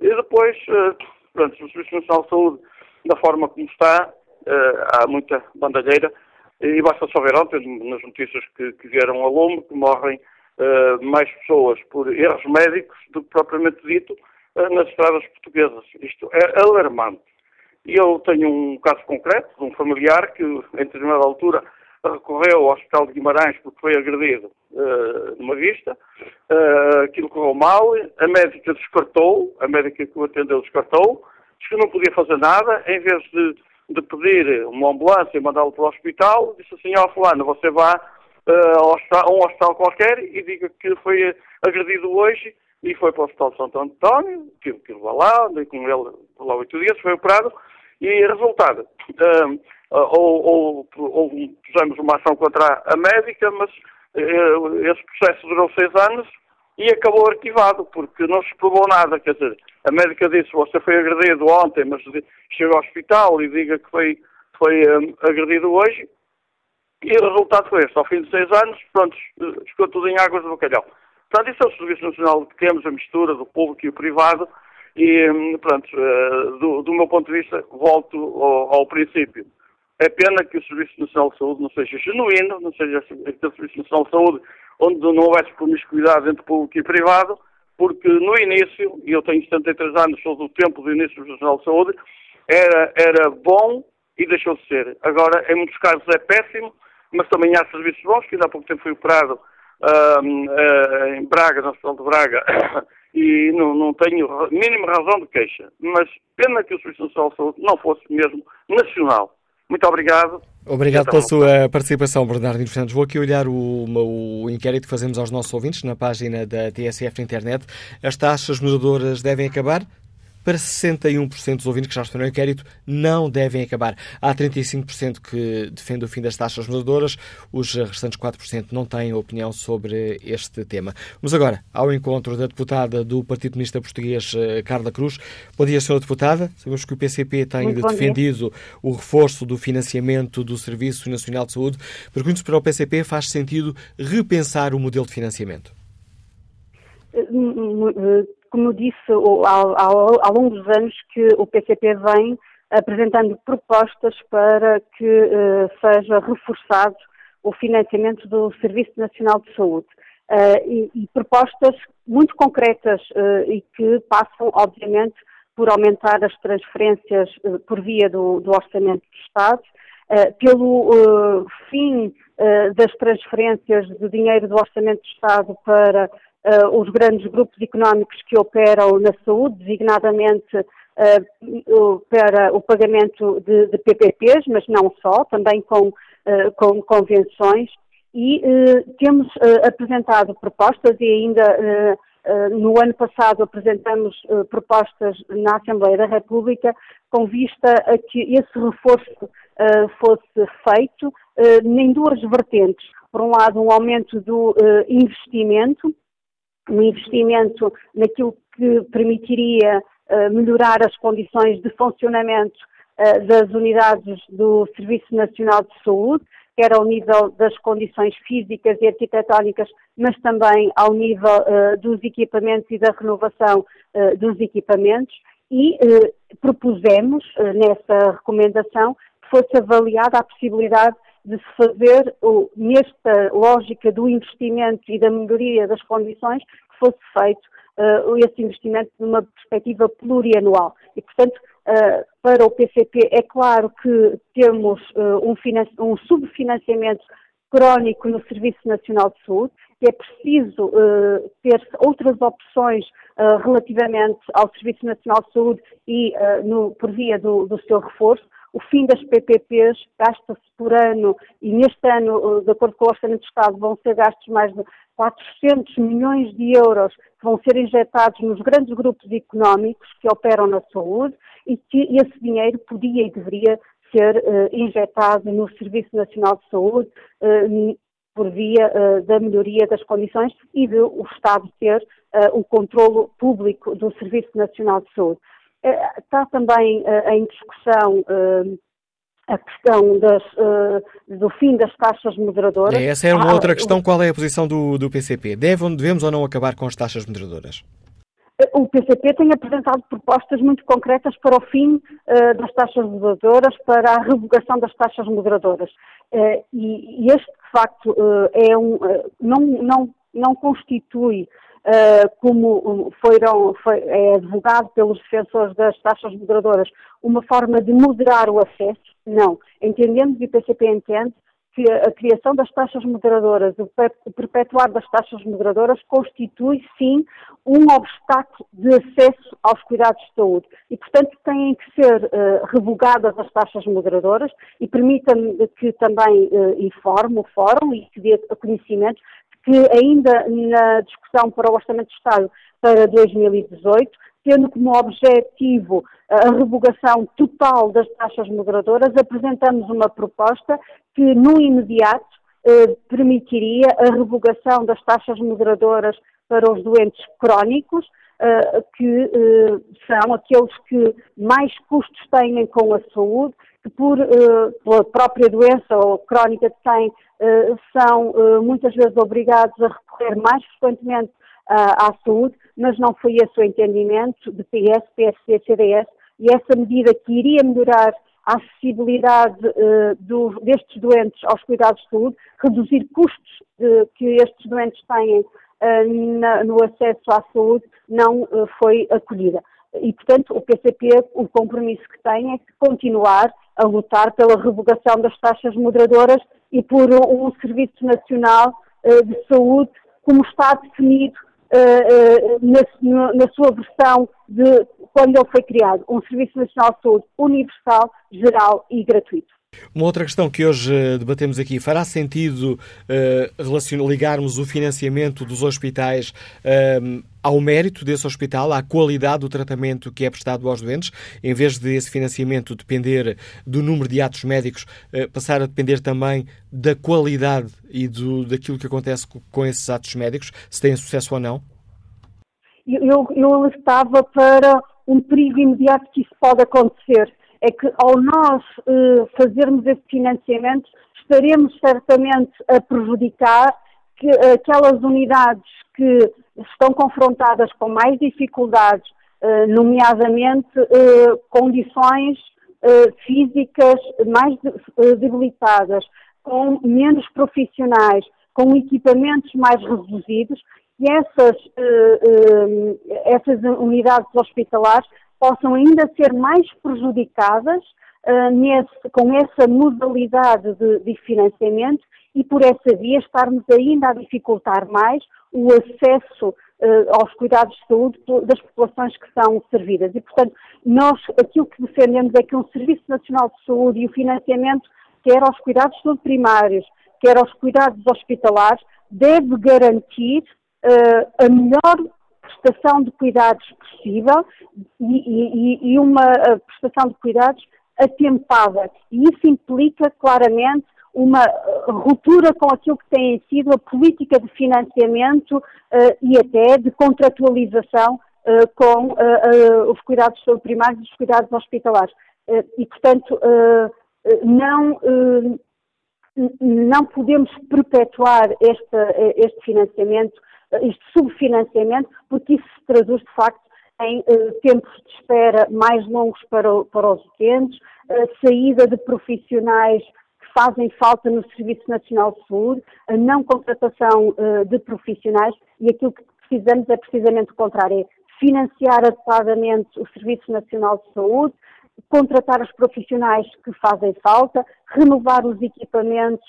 Speaker 14: E depois, eh, pronto, o Serviço Nacional de Saúde, da forma como está, eh, há muita bandalheira, e basta só ver ontem, nas notícias que, que vieram ao lume, que morrem uh, mais pessoas por erros médicos do que propriamente dito nas estradas portuguesas. Isto é alarmante. E eu tenho um caso concreto de um familiar que, em determinada altura, recorreu ao Hospital de Guimarães porque foi agredido uh, numa vista, uh, aquilo correu mal, a médica descartou, a médica que o atendeu descartou, disse que não podia fazer nada, em vez de, de pedir uma ambulância e mandá-lo para o hospital, disse assim, ó oh, fulano, você vá uh, a um hospital qualquer e diga que foi agredido hoje e foi para o Hospital de Santo António, que, que vai lá, andei com ele lá oito dias, foi operado, e resultado, uh, ou, ou, ou pusemos uma ação contra a médica, mas uh, esse processo durou seis anos e acabou arquivado, porque não se provou nada. Quer dizer, a médica disse, você foi agredido ontem, mas chega ao hospital e diga que foi, foi um, agredido hoje, e o resultado foi este. Ao fim de seis anos, pronto, ficou tudo em águas de bacalhau. Portanto, isso é o Serviço Nacional que temos, a mistura do público e o privado, e, hum, pronto, uh, do, do, meu ponto de vista, volto ao, ao, princípio. É pena que o Serviço Nacional de Saúde não seja genuíno, não seja aquele Serviço Nacional de Saúde onde não houvesse promiscuidade entre público e privado, porque no início, e eu tenho 73 anos, sou do tempo do início do Nacional de Saúde, era, era bom e deixou de ser. Agora, em muitos casos é péssimo, mas também há serviços bons, que ainda há pouco tempo fui operado uh, em Braga, no Hospital de Braga, e não, não tenho mínima razão de queixa. Mas pena que o Serviço Nacional de Saúde não fosse mesmo nacional. Muito obrigado.
Speaker 2: Obrigado pela sua participação, Bernardino Fernandes. Vou aqui olhar o, o, inquérito que fazemos aos nossos ouvintes na página da TSF na internet. As taxas moderadoras devem acabar? Para 61% dos ouvintes que já estão no inquérito, não devem acabar. Há 35% que defendem o fim das taxas moderadoras, os restantes 4% não têm opinião sobre este tema. Vamos agora ao encontro da deputada do Partido Comunista Português, eh, Carla Cruz. Bom dia, Sra. Deputada. Sabemos que o PCP tem defendido o reforço do financiamento do Serviço Nacional de Saúde. Pergunto-se para o PCP, faz sentido repensar o modelo de financiamento?
Speaker 15: Como disse, ao, ao, ao, longo dos anos que o PCP vem apresentando propostas para que uh, seja reforçado o financiamento do Serviço Nacional de Saúde. Uh, e, e, propostas muito concretas uh, e que passam, obviamente, por aumentar as transferências por via do, do, Orçamento do Estado, pelo fim das transferências de dinheiro do Orçamento do Estado para os grandes grupos económicos que operam na saúde, designadamente para o pagamento de, de, PPPs, mas não só, também com, com convenções e eh, temos eh, apresentado propostas e ainda eh, no ano passado apresentamos propostas na Assembleia da República com vista a que esse reforço fosse feito em duas vertentes. Por um lado, um aumento do investimento, um investimento naquilo que permitiria melhorar as condições de funcionamento das unidades do Serviço Nacional de Saúde, quer ao nível das condições físicas e arquitetónicas, mas também ao nível uh, dos equipamentos e da renovação dos equipamentos. E propusemos nessa recomendação que fosse avaliada a possibilidade de se fazer, nesta lógica do investimento e da melhoria das condições, que fosse feito esse investimento numa perspectiva plurianual. E, portanto, Uh, para o PCP, é claro que temos uh, um, um, subfinanciamento crónico no Serviço Nacional de Saúde, que é preciso uh, ter outras opções relativamente ao Serviço Nacional de Saúde e no, por via do, do seu reforço. O fim das PPPs gasta-se por ano e neste ano, de acordo com o Orçamento do Estado, vão ser gastos mais de 400 milhões de euros que vão ser injetados nos grandes grupos económicos que operam na saúde e que esse dinheiro podia e deveria ser uh, injetado no Serviço Nacional de Saúde uh, por via uh, da melhoria das condições e de o Estado ter o controlo público do Serviço Nacional de Saúde. Está também em discussão a questão das, do fim das taxas moderadoras.
Speaker 2: É, essa é uma ah, outra questão. Qual é a posição do, do PCP? Deve, devemos ou não acabar com as taxas moderadoras?
Speaker 15: o PCP tem apresentado propostas muito concretas para o fim uh, das taxas moderadoras, para a revogação das taxas moderadoras. Uh, e, e, este, de facto, uh, é um, não, não, não constitui, como foram, foi, é advogado pelos defensores das taxas moderadoras, uma forma de moderar o acesso. Não. Entendemos e o PCP entende que a criação das taxas moderadoras, o perpetuar das taxas moderadoras, constitui, sim, um obstáculo de acesso aos cuidados de saúde. E, portanto, têm que ser uh, revogadas as taxas moderadoras e permita-me que também uh, informe o Fórum e que dê conhecimento que ainda na discussão para o Orçamento de Estado para 2018 tendo como objetivo a revogação total das taxas moderadoras, apresentamos uma proposta que, no imediato, eh, permitiria a revogação das taxas moderadoras para os doentes crónicos, eh, que eh, são aqueles que mais custos têm com a saúde, que por pela própria doença ou crónica que têm, são muitas vezes obrigados a recorrer mais frequentemente à saúde, mas não foi esse o entendimento de PS, PSD, CDS, e essa medida que iria melhorar a acessibilidade uh, do, destes doentes aos cuidados de saúde, reduzir custos uh, que estes doentes têm uh, na, no acesso à saúde, não foi acolhida. E, portanto, o PCP, o compromisso que tem é continuar a lutar pela revogação das taxas moderadoras e por um Serviço Nacional de Saúde como está definido uh, na, na, sua versão de quando ele foi criado, um Serviço Nacional de Saúde universal, geral e gratuito.
Speaker 2: Uma outra questão que hoje eh, debatemos aqui, fará sentido uh, ligarmos o financiamento dos hospitais uh, ao mérito desse hospital, à qualidade do tratamento que é prestado aos doentes, em vez de esse financiamento depender do número de atos médicos, uh, passar a depender também da qualidade e do, daquilo que acontece com, esses atos médicos, se têm sucesso ou não?
Speaker 15: Eu, eu alertava para um perigo imediato que isso pode acontecer é que ao nós uh, fazermos esse financiamento, estaremos certamente a prejudicar que, aquelas unidades que estão confrontadas com mais dificuldades, uh, nomeadamente uh, condições físicas mais debilitadas, com menos profissionais, com equipamentos mais reduzidos, e essas, essas unidades hospitalares possam ainda ser mais prejudicadas uh, nesse, com essa modalidade de, de, financiamento e por essa via estarmos ainda a dificultar mais o acesso uh, aos cuidados de saúde das populações que são servidas. E, portanto, nós aquilo que defendemos é que um Serviço Nacional de Saúde e o financiamento, quer aos cuidados de saúde primários, quer aos cuidados hospitalares, deve garantir uh, a melhor prestação de cuidados possível e, e, e uma prestação de cuidados atempada. E isso implica claramente uma ruptura com aquilo que tem sido a política de financiamento uh, e até de contratualização uh, com uh, os cuidados primários e os cuidados hospitalares. e, portanto, não, não podemos perpetuar este financiamento, este subfinanciamento, porque isso se traduz, de facto, em uh, tempos de espera mais longos para, para os utentes, a saída de profissionais que fazem falta no Serviço Nacional de Saúde, a não contratação uh, de profissionais e aquilo que precisamos é precisamente o contrário, é financiar adequadamente o Serviço Nacional de Saúde, contratar os profissionais que fazem falta, renovar os equipamentos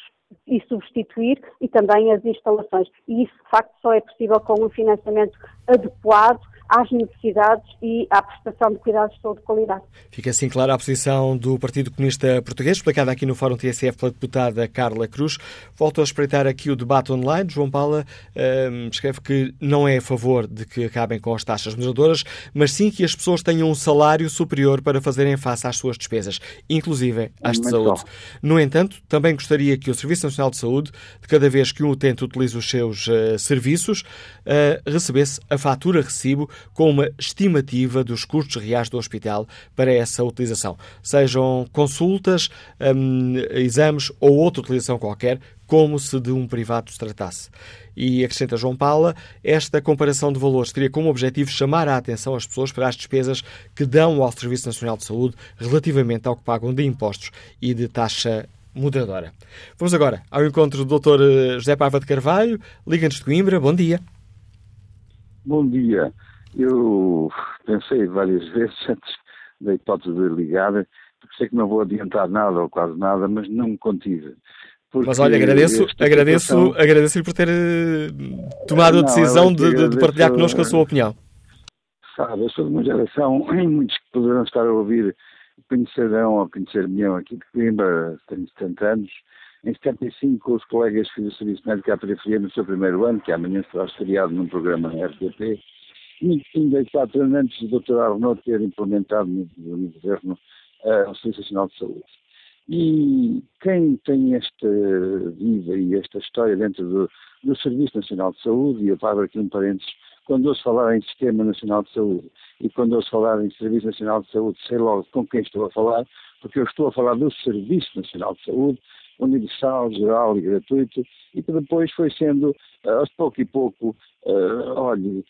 Speaker 15: e substituir e também as instalações. E isso, de facto, só é possível com um financiamento adequado às necessidades e à prestação de cuidados de saúde de qualidade.
Speaker 2: Fica assim clara a posição do Partido Comunista Português, explicada aqui no Fórum TSF pela deputada Carla Cruz. Volto a espreitar aqui o debate online. João Paula hum, escreve que não é a favor de que acabem com as taxas moderadoras, mas sim que as pessoas tenham um salário superior para fazerem face às suas despesas, inclusive às de saúde. No entanto, também gostaria que o Serviço Nacional de Saúde, de cada vez que um utente utiliza os seus uh, serviços, uh, recebesse a fatura recibo com uma estimativa dos custos reais do hospital para essa utilização, sejam consultas, um, exames ou outra utilização qualquer, como se de um privado se tratasse. E acrescenta João Paula, esta comparação de valores teria como objetivo chamar a atenção às pessoas para as despesas que dão ao Serviço Nacional de Saúde relativamente ao que pagam de impostos e de taxa moderadora. Vamos agora ao encontro do Dr. Eh, José Paiva de Carvalho, Liga-nos de Coimbra. Bom dia.
Speaker 9: Bom dia. Eu pensei várias vezes antes da hipótese de ligar, porque sei que não vou adiantar nada ou quase nada, mas não me contive.
Speaker 2: Mas olha, agradeço, agradeço, situação... agradeço-lhe por ter eh, tomado não, a decisão de, de, partilhar connosco a sua opinião.
Speaker 9: Sabe, eu sou de uma geração, em muitos que poderão estar a ouvir, conhecerão ou conhecer-me aqui de Coimbra, tenho 70 anos. Em 75, os colegas fiz o serviço médico à periferia no seu primeiro ano, que amanhã será estreado num programa na RTP, muito 34 anos antes do Dr. Arnaud ter implementado no, no governo o Serviço Nacional de Saúde. E quem tem esta vida e esta história dentro do, do Serviço Nacional de Saúde, e eu abro aqui um parênteses, quando ouço falar em Sistema Nacional de Saúde e quando ouço falar em Serviço Nacional de Saúde, sei logo com quem estou a falar, porque eu estou a falar do Serviço Nacional de Saúde, universal, geral e gratuito, e que depois foi sendo, uh, aos pouco e pouco, uh, olhe,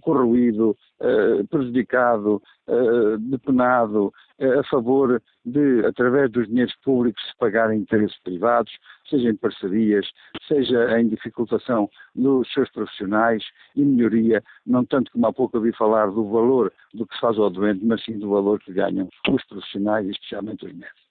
Speaker 9: corroído, uh, prejudicado, uh, depenado uh, a favor de, através dos dinheiros públicos, se pagarem interesses privados, seja em parcerias, seja em dificultação dos seus profissionais e melhoria, não tanto como há pouco ouvi falar do valor do que se faz ao doente, mas sim do valor que ganham os profissionais, especialmente os médicos.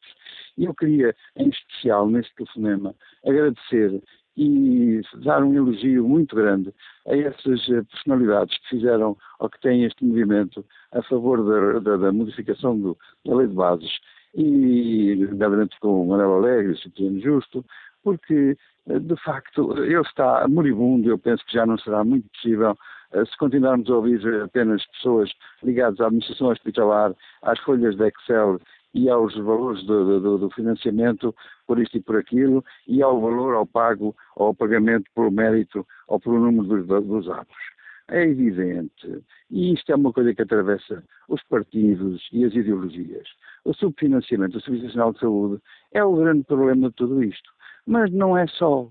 Speaker 9: E eu queria, em especial, neste telefonema, agradecer e dar um elogio muito grande a essas eh, personalidades que fizeram ou que têm este movimento a favor da, da, da modificação do, da lei de bases. E, nomeadamente com o Manuel Alegre, o Cipriano Justo, porque, eh, de facto, ele está moribundo, eu penso que já não será muito possível eh, se continuarmos a ouvir apenas pessoas ligadas à administração hospitalar, às folhas de Excel e aos valores do, do, do, financiamento por isto e por aquilo e ao valor ao pago ao pagamento pelo mérito ou pelo número dos, dos atos. É evidente, e isto é uma coisa que atravessa os partidos e as ideologias. O subfinanciamento do Serviço Nacional de Saúde é o grande problema de tudo isto. Mas não é só.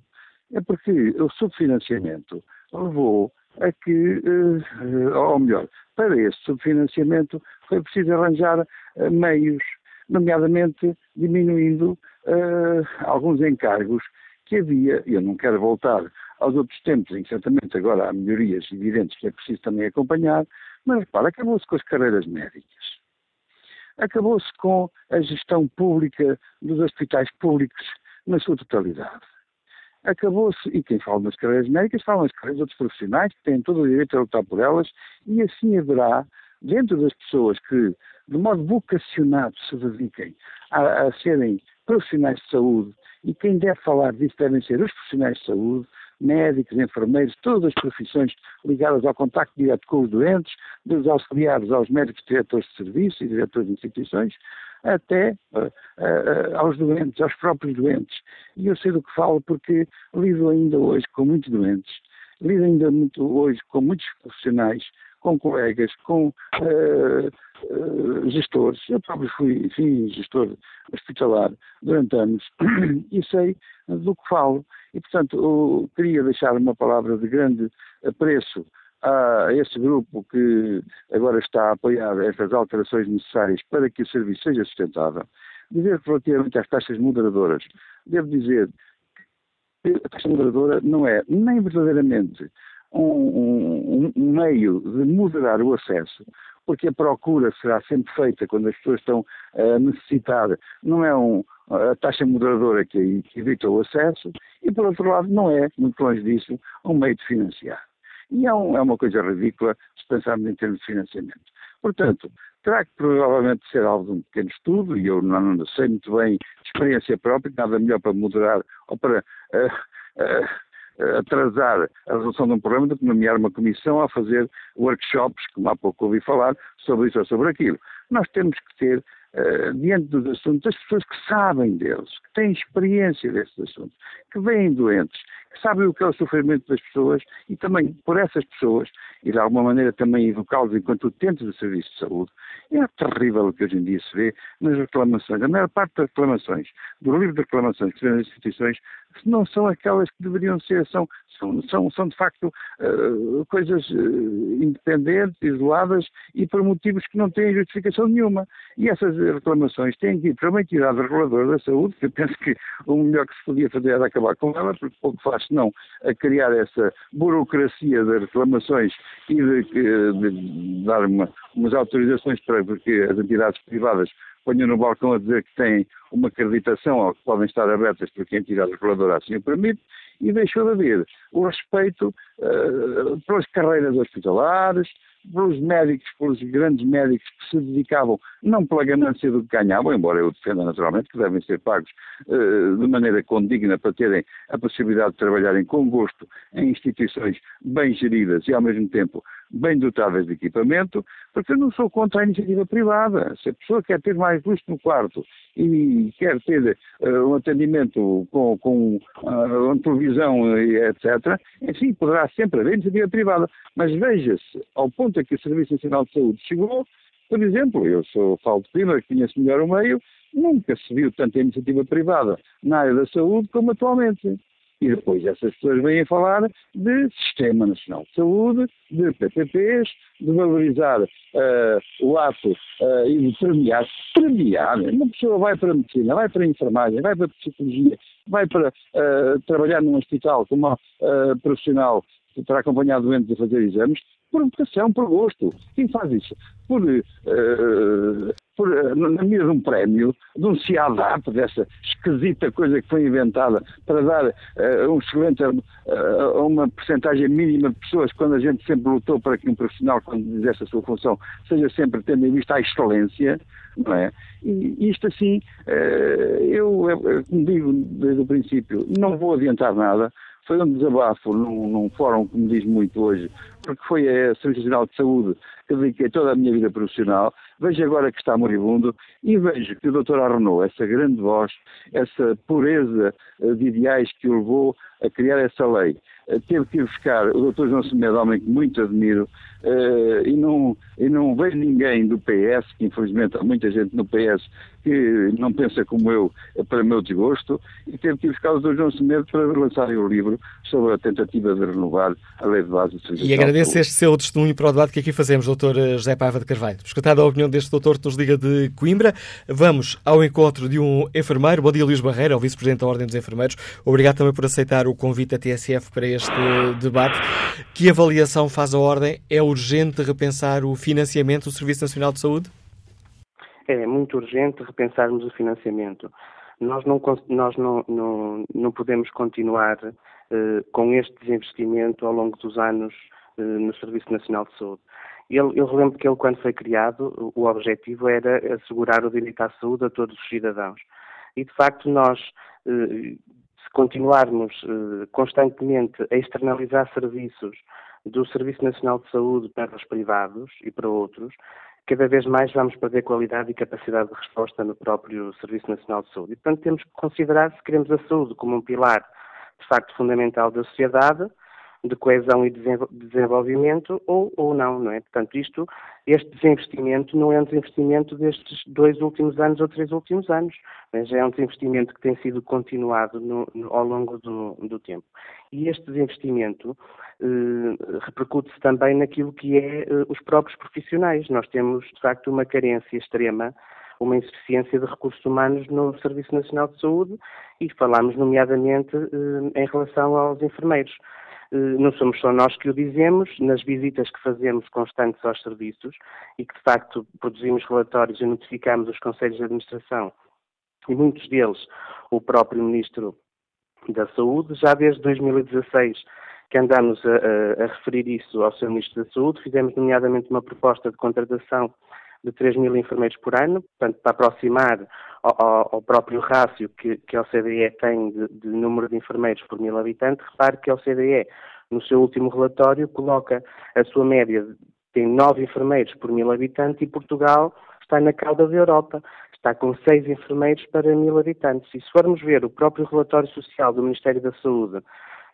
Speaker 9: É porque o subfinanciamento levou a que, eh, ou melhor, para esse subfinanciamento foi preciso arranjar eh, meios nomeadamente diminuindo uh, alguns encargos que havia, eu não quero voltar aos outros tempos em que certamente agora há melhorias evidentes que é preciso também acompanhar, mas repara, acabou-se com as carreiras médicas. Acabou-se com a gestão pública dos hospitais públicos na sua totalidade. Acabou-se, e quem fala nas carreiras médicas, fala nas carreiras outros profissionais que têm todo o direito a lutar por elas, e assim haverá, dentro das pessoas que, de modo vocacionado, se dediquem a, a serem profissionais de saúde, e quem deve falar disso devem ser os profissionais de saúde, médicos, enfermeiros, todas as profissões ligadas ao contacto direto com os doentes, dos auxiliares aos médicos diretores de serviços e diretores de instituições, até uh, uh, aos doentes, aos próprios doentes. E eu sei do que falo porque lido ainda hoje com muitos doentes, lido ainda muito hoje com muitos profissionais, com colegas, com uh, gestores. Eu próprio fui, enfim, gestor hospitalar durante anos e sei do que falo. E, portanto, queria deixar uma palavra de grande apreço a esse grupo que agora está a apoiar estas alterações necessárias para que o serviço seja sustentável. Dizer relativamente às taxas moderadoras, devo dizer que a taxa moderadora não é nem verdadeiramente um, um, um, meio de moderar o acesso, porque a procura será sempre feita quando as pessoas estão a necessitar, não é um, a taxa moderadora que, que evita o acesso, e por outro lado não é, muito longe disso, um meio de financiar. E é, um, é uma coisa ridícula se pensarmos em termos de financiamento. Portanto, terá que provavelmente ser algo de um pequeno estudo, e eu não, não sei muito bem de experiência própria, nada melhor para moderar ou para uh, uh, atrasar a resolução de um problema do que nomear uma comissão a fazer workshops, como há pouco ouvi falar, sobre isso ou sobre aquilo. Nós temos que ter Uh, diante dos assuntos, as pessoas que sabem deles, que têm experiência desses assuntos, que veem doentes, que sabem o que é o sofrimento das pessoas e também por essas pessoas, e de alguma maneira também evocá-los enquanto utentes do serviço de saúde. É terrível o que hoje em dia se vê nas reclamações. A maior parte das reclamações, do livro de reclamações que se vê nas instituições, não são aquelas que deveriam ser, são, são, são, são de facto uh, coisas uh, independentes, isoladas e por motivos que não têm justificação nenhuma. E essas reclamações têm que ir para uma entidade reguladora da saúde, que eu penso que o melhor que se podia fazer era acabar com ela, porque pouco faz não a criar essa burocracia de reclamações e de, de dar uma, umas autorizações para que as entidades privadas ponham no balcão a dizer que têm uma acreditação ou que podem estar abertas porque a reguladora assim o permite, e deixou de haver o respeito uh, pelas carreiras hospitalares, pelos médicos, pelos grandes médicos que se dedicavam, não pela ganância do que ganhavam, embora eu defenda naturalmente que devem ser pagos uh, de maneira condigna para terem a possibilidade de trabalharem com gosto em instituições bem geridas e ao mesmo tempo bem dotadas de equipamento, porque eu não sou contra a iniciativa privada. Se a pessoa quer ter mais luz no quarto e quer ter uh, um atendimento com, com uh, uma televisão, etc., enfim, poderá sempre haver iniciativa privada. Mas veja-se, ao ponto a que o Serviço Nacional de Saúde chegou, por exemplo, eu sou Prima, que conheço melhor o meio, nunca se viu tanta iniciativa privada na área da saúde como atualmente. E depois essas pessoas vêm falar de Sistema Nacional de Saúde, de PPPs, de valorizar uh, o ato uh, e de premiar. Premiar. Uma pessoa vai para a medicina, vai para a enfermagem, vai para a psicologia, vai para uh, trabalhar num hospital como profissional para acompanhar doentes a fazer exames, por vocação, por gosto. Quem faz isso? Por, uh, por uh, na mira de um prémio, de um CIADAP, dessa esquisita coisa que foi inventada para dar uh, um excelente, uh, uma porcentagem mínima de pessoas, quando a gente sempre lutou para que um profissional, quando exerce a sua função, seja sempre tendo em vista a excelência, não é? E isto assim, eu, como digo desde o princípio, não vou adiantar nada, foi um desabafo num, num fórum que me diz muito hoje, porque foi a Serviço Nacional de Saúde que dediquei toda a minha vida profissional, vejo agora que está moribundo e vejo que o Dr. Arnaud, essa grande voz, essa pureza eh, de ideais que o levou a criar essa lei, eh, teve que ir buscar o Dr. João Semedo, homem que muito admiro, uh, e, não, e não vejo ninguém do PS, que infelizmente há muita gente no PS que não pensa como eu, para meu desgosto, e teve que ir buscar o Dr. João Semedo para lançarem o livro sobre a tentativa de renovar a lei de base do
Speaker 2: serviço. E agradeço este seu testemunho para o debate que aqui fazemos, Dr. Dr. José Paiva de Carvalho. Escutada a opinião deste doutor que nos liga de Coimbra, vamos ao encontro de um enfermeiro. Bom dia, Luís Barreira, o Vice-Presidente da Ordem dos Enfermeiros. Obrigado também por aceitar o convite da TSF para este debate. Que avaliação faz a Ordem? É urgente repensar o financiamento do Serviço Nacional de Saúde?
Speaker 16: É muito urgente repensarmos o financiamento. Nós não, nós não, não, não podemos continuar eh, com este desinvestimento ao longo dos anos eh, no Serviço Nacional de Saúde. Ele, eu relembro que ele, quando foi criado, o objetivo era assegurar o direito à saúde a todos os cidadãos. E, de facto, nós, eh, se continuarmos constantemente a externalizar serviços do Serviço Nacional de Saúde para os privados e para outros, cada vez mais vamos perder qualidade e capacidade de resposta no próprio Serviço Nacional de Saúde. E, portanto, temos que considerar se queremos a saúde como um pilar, de facto, fundamental da sociedade, de coesão e desenvolvimento ou, ou não, não é? Portanto, isto, este desinvestimento não é um desinvestimento destes dois últimos anos ou três últimos anos, mas é um desinvestimento que tem sido continuado no, no, ao longo do, do, tempo. E este desinvestimento eh, repercute-se também naquilo que é eh, os próprios profissionais. Nós temos, de facto, uma carência extrema uma insuficiência de recursos humanos no Serviço Nacional de Saúde e falamos nomeadamente eh, em relação aos enfermeiros. Eh, não somos só nós que o dizemos, nas visitas que fazemos constantes aos serviços e que de facto produzimos relatórios e notificamos os conselhos de administração e muitos deles o próprio Ministro da Saúde, já desde 2016 que andamos a, a, a referir isso ao Sr. Ministro da Saúde, fizemos nomeadamente uma proposta de contratação de 3 mil enfermeiros por ano, portanto, para aproximar ao, ao próprio rácio que, que a OCDE tem de, de, número de enfermeiros por mil habitantes. Repare que a OCDE, no seu último relatório, coloca a sua média, tem 9 enfermeiros por mil habitantes e Portugal está na cauda da Europa, está com 6 enfermeiros para mil habitantes. E se formos ver o próprio relatório social do Ministério da Saúde,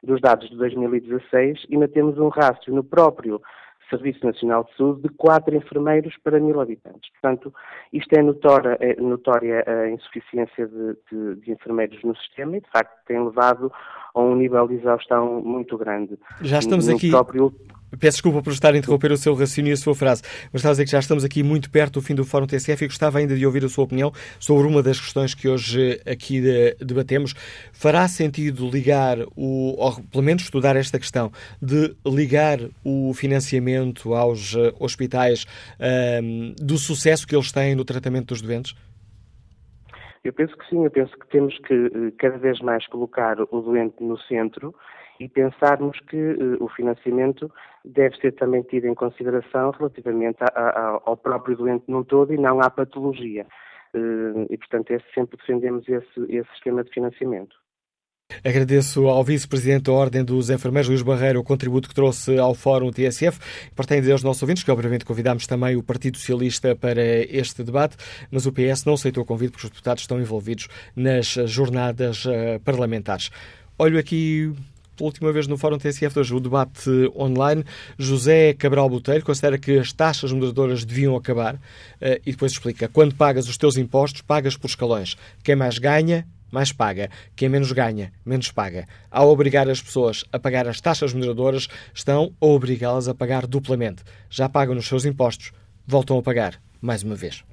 Speaker 16: dos dados de 2016, ainda temos um rácio no próprio Serviço Nacional de Saúde de quatro enfermeiros para mil habitantes. Portanto, isto é notória, é notória a insuficiência de, de, de, enfermeiros no sistema e, de facto, tem levado a um nível de exaustão muito grande.
Speaker 2: Já estamos no aqui. Próprio... Peço desculpa por estar a interromper o seu raciocínio e a sua frase, mas estava a dizer que já estamos aqui muito perto do fim do Fórum TCF e gostava ainda de ouvir a sua opinião sobre uma das questões que hoje aqui debatemos. Fará sentido ligar, o, ou pelo menos estudar esta questão, de ligar o financiamento aos eh, hospitais um, do sucesso que eles têm no tratamento dos doentes?
Speaker 16: Eu penso que sim, eu penso que temos que eh, cada vez mais colocar o doente no centro e pensarmos que uh, o financiamento deve ser também tido em consideração relativamente a, a, ao próprio doente num todo e não à patologia. Uh, e, portanto, esse, sempre defendemos esse, esse sistema de financiamento.
Speaker 2: Agradeço ao Vice-Presidente da Ordem dos Enfermeiros, Luís Barreiro, o contributo que trouxe ao Fórum TSF. Partem aos nossos ouvintes que, obviamente, convidámos também o Partido Socialista para este debate, mas o PS não aceitou o convite porque os deputados estão envolvidos nas jornadas uh, parlamentares. Olho aqui pela última vez no Fórum TSF hoje o debate online. José Cabral Botelho considera que as taxas moderadoras deviam acabar uh, e depois explica: quando pagas os teus impostos, pagas por escalões. Quem mais ganha, mais paga. Quem menos ganha, menos paga. Ao obrigar as pessoas a pagar as taxas moderadoras, estão a obrigá-las a pagar duplamente. Já pagam nos seus impostos, voltam a pagar mais uma vez.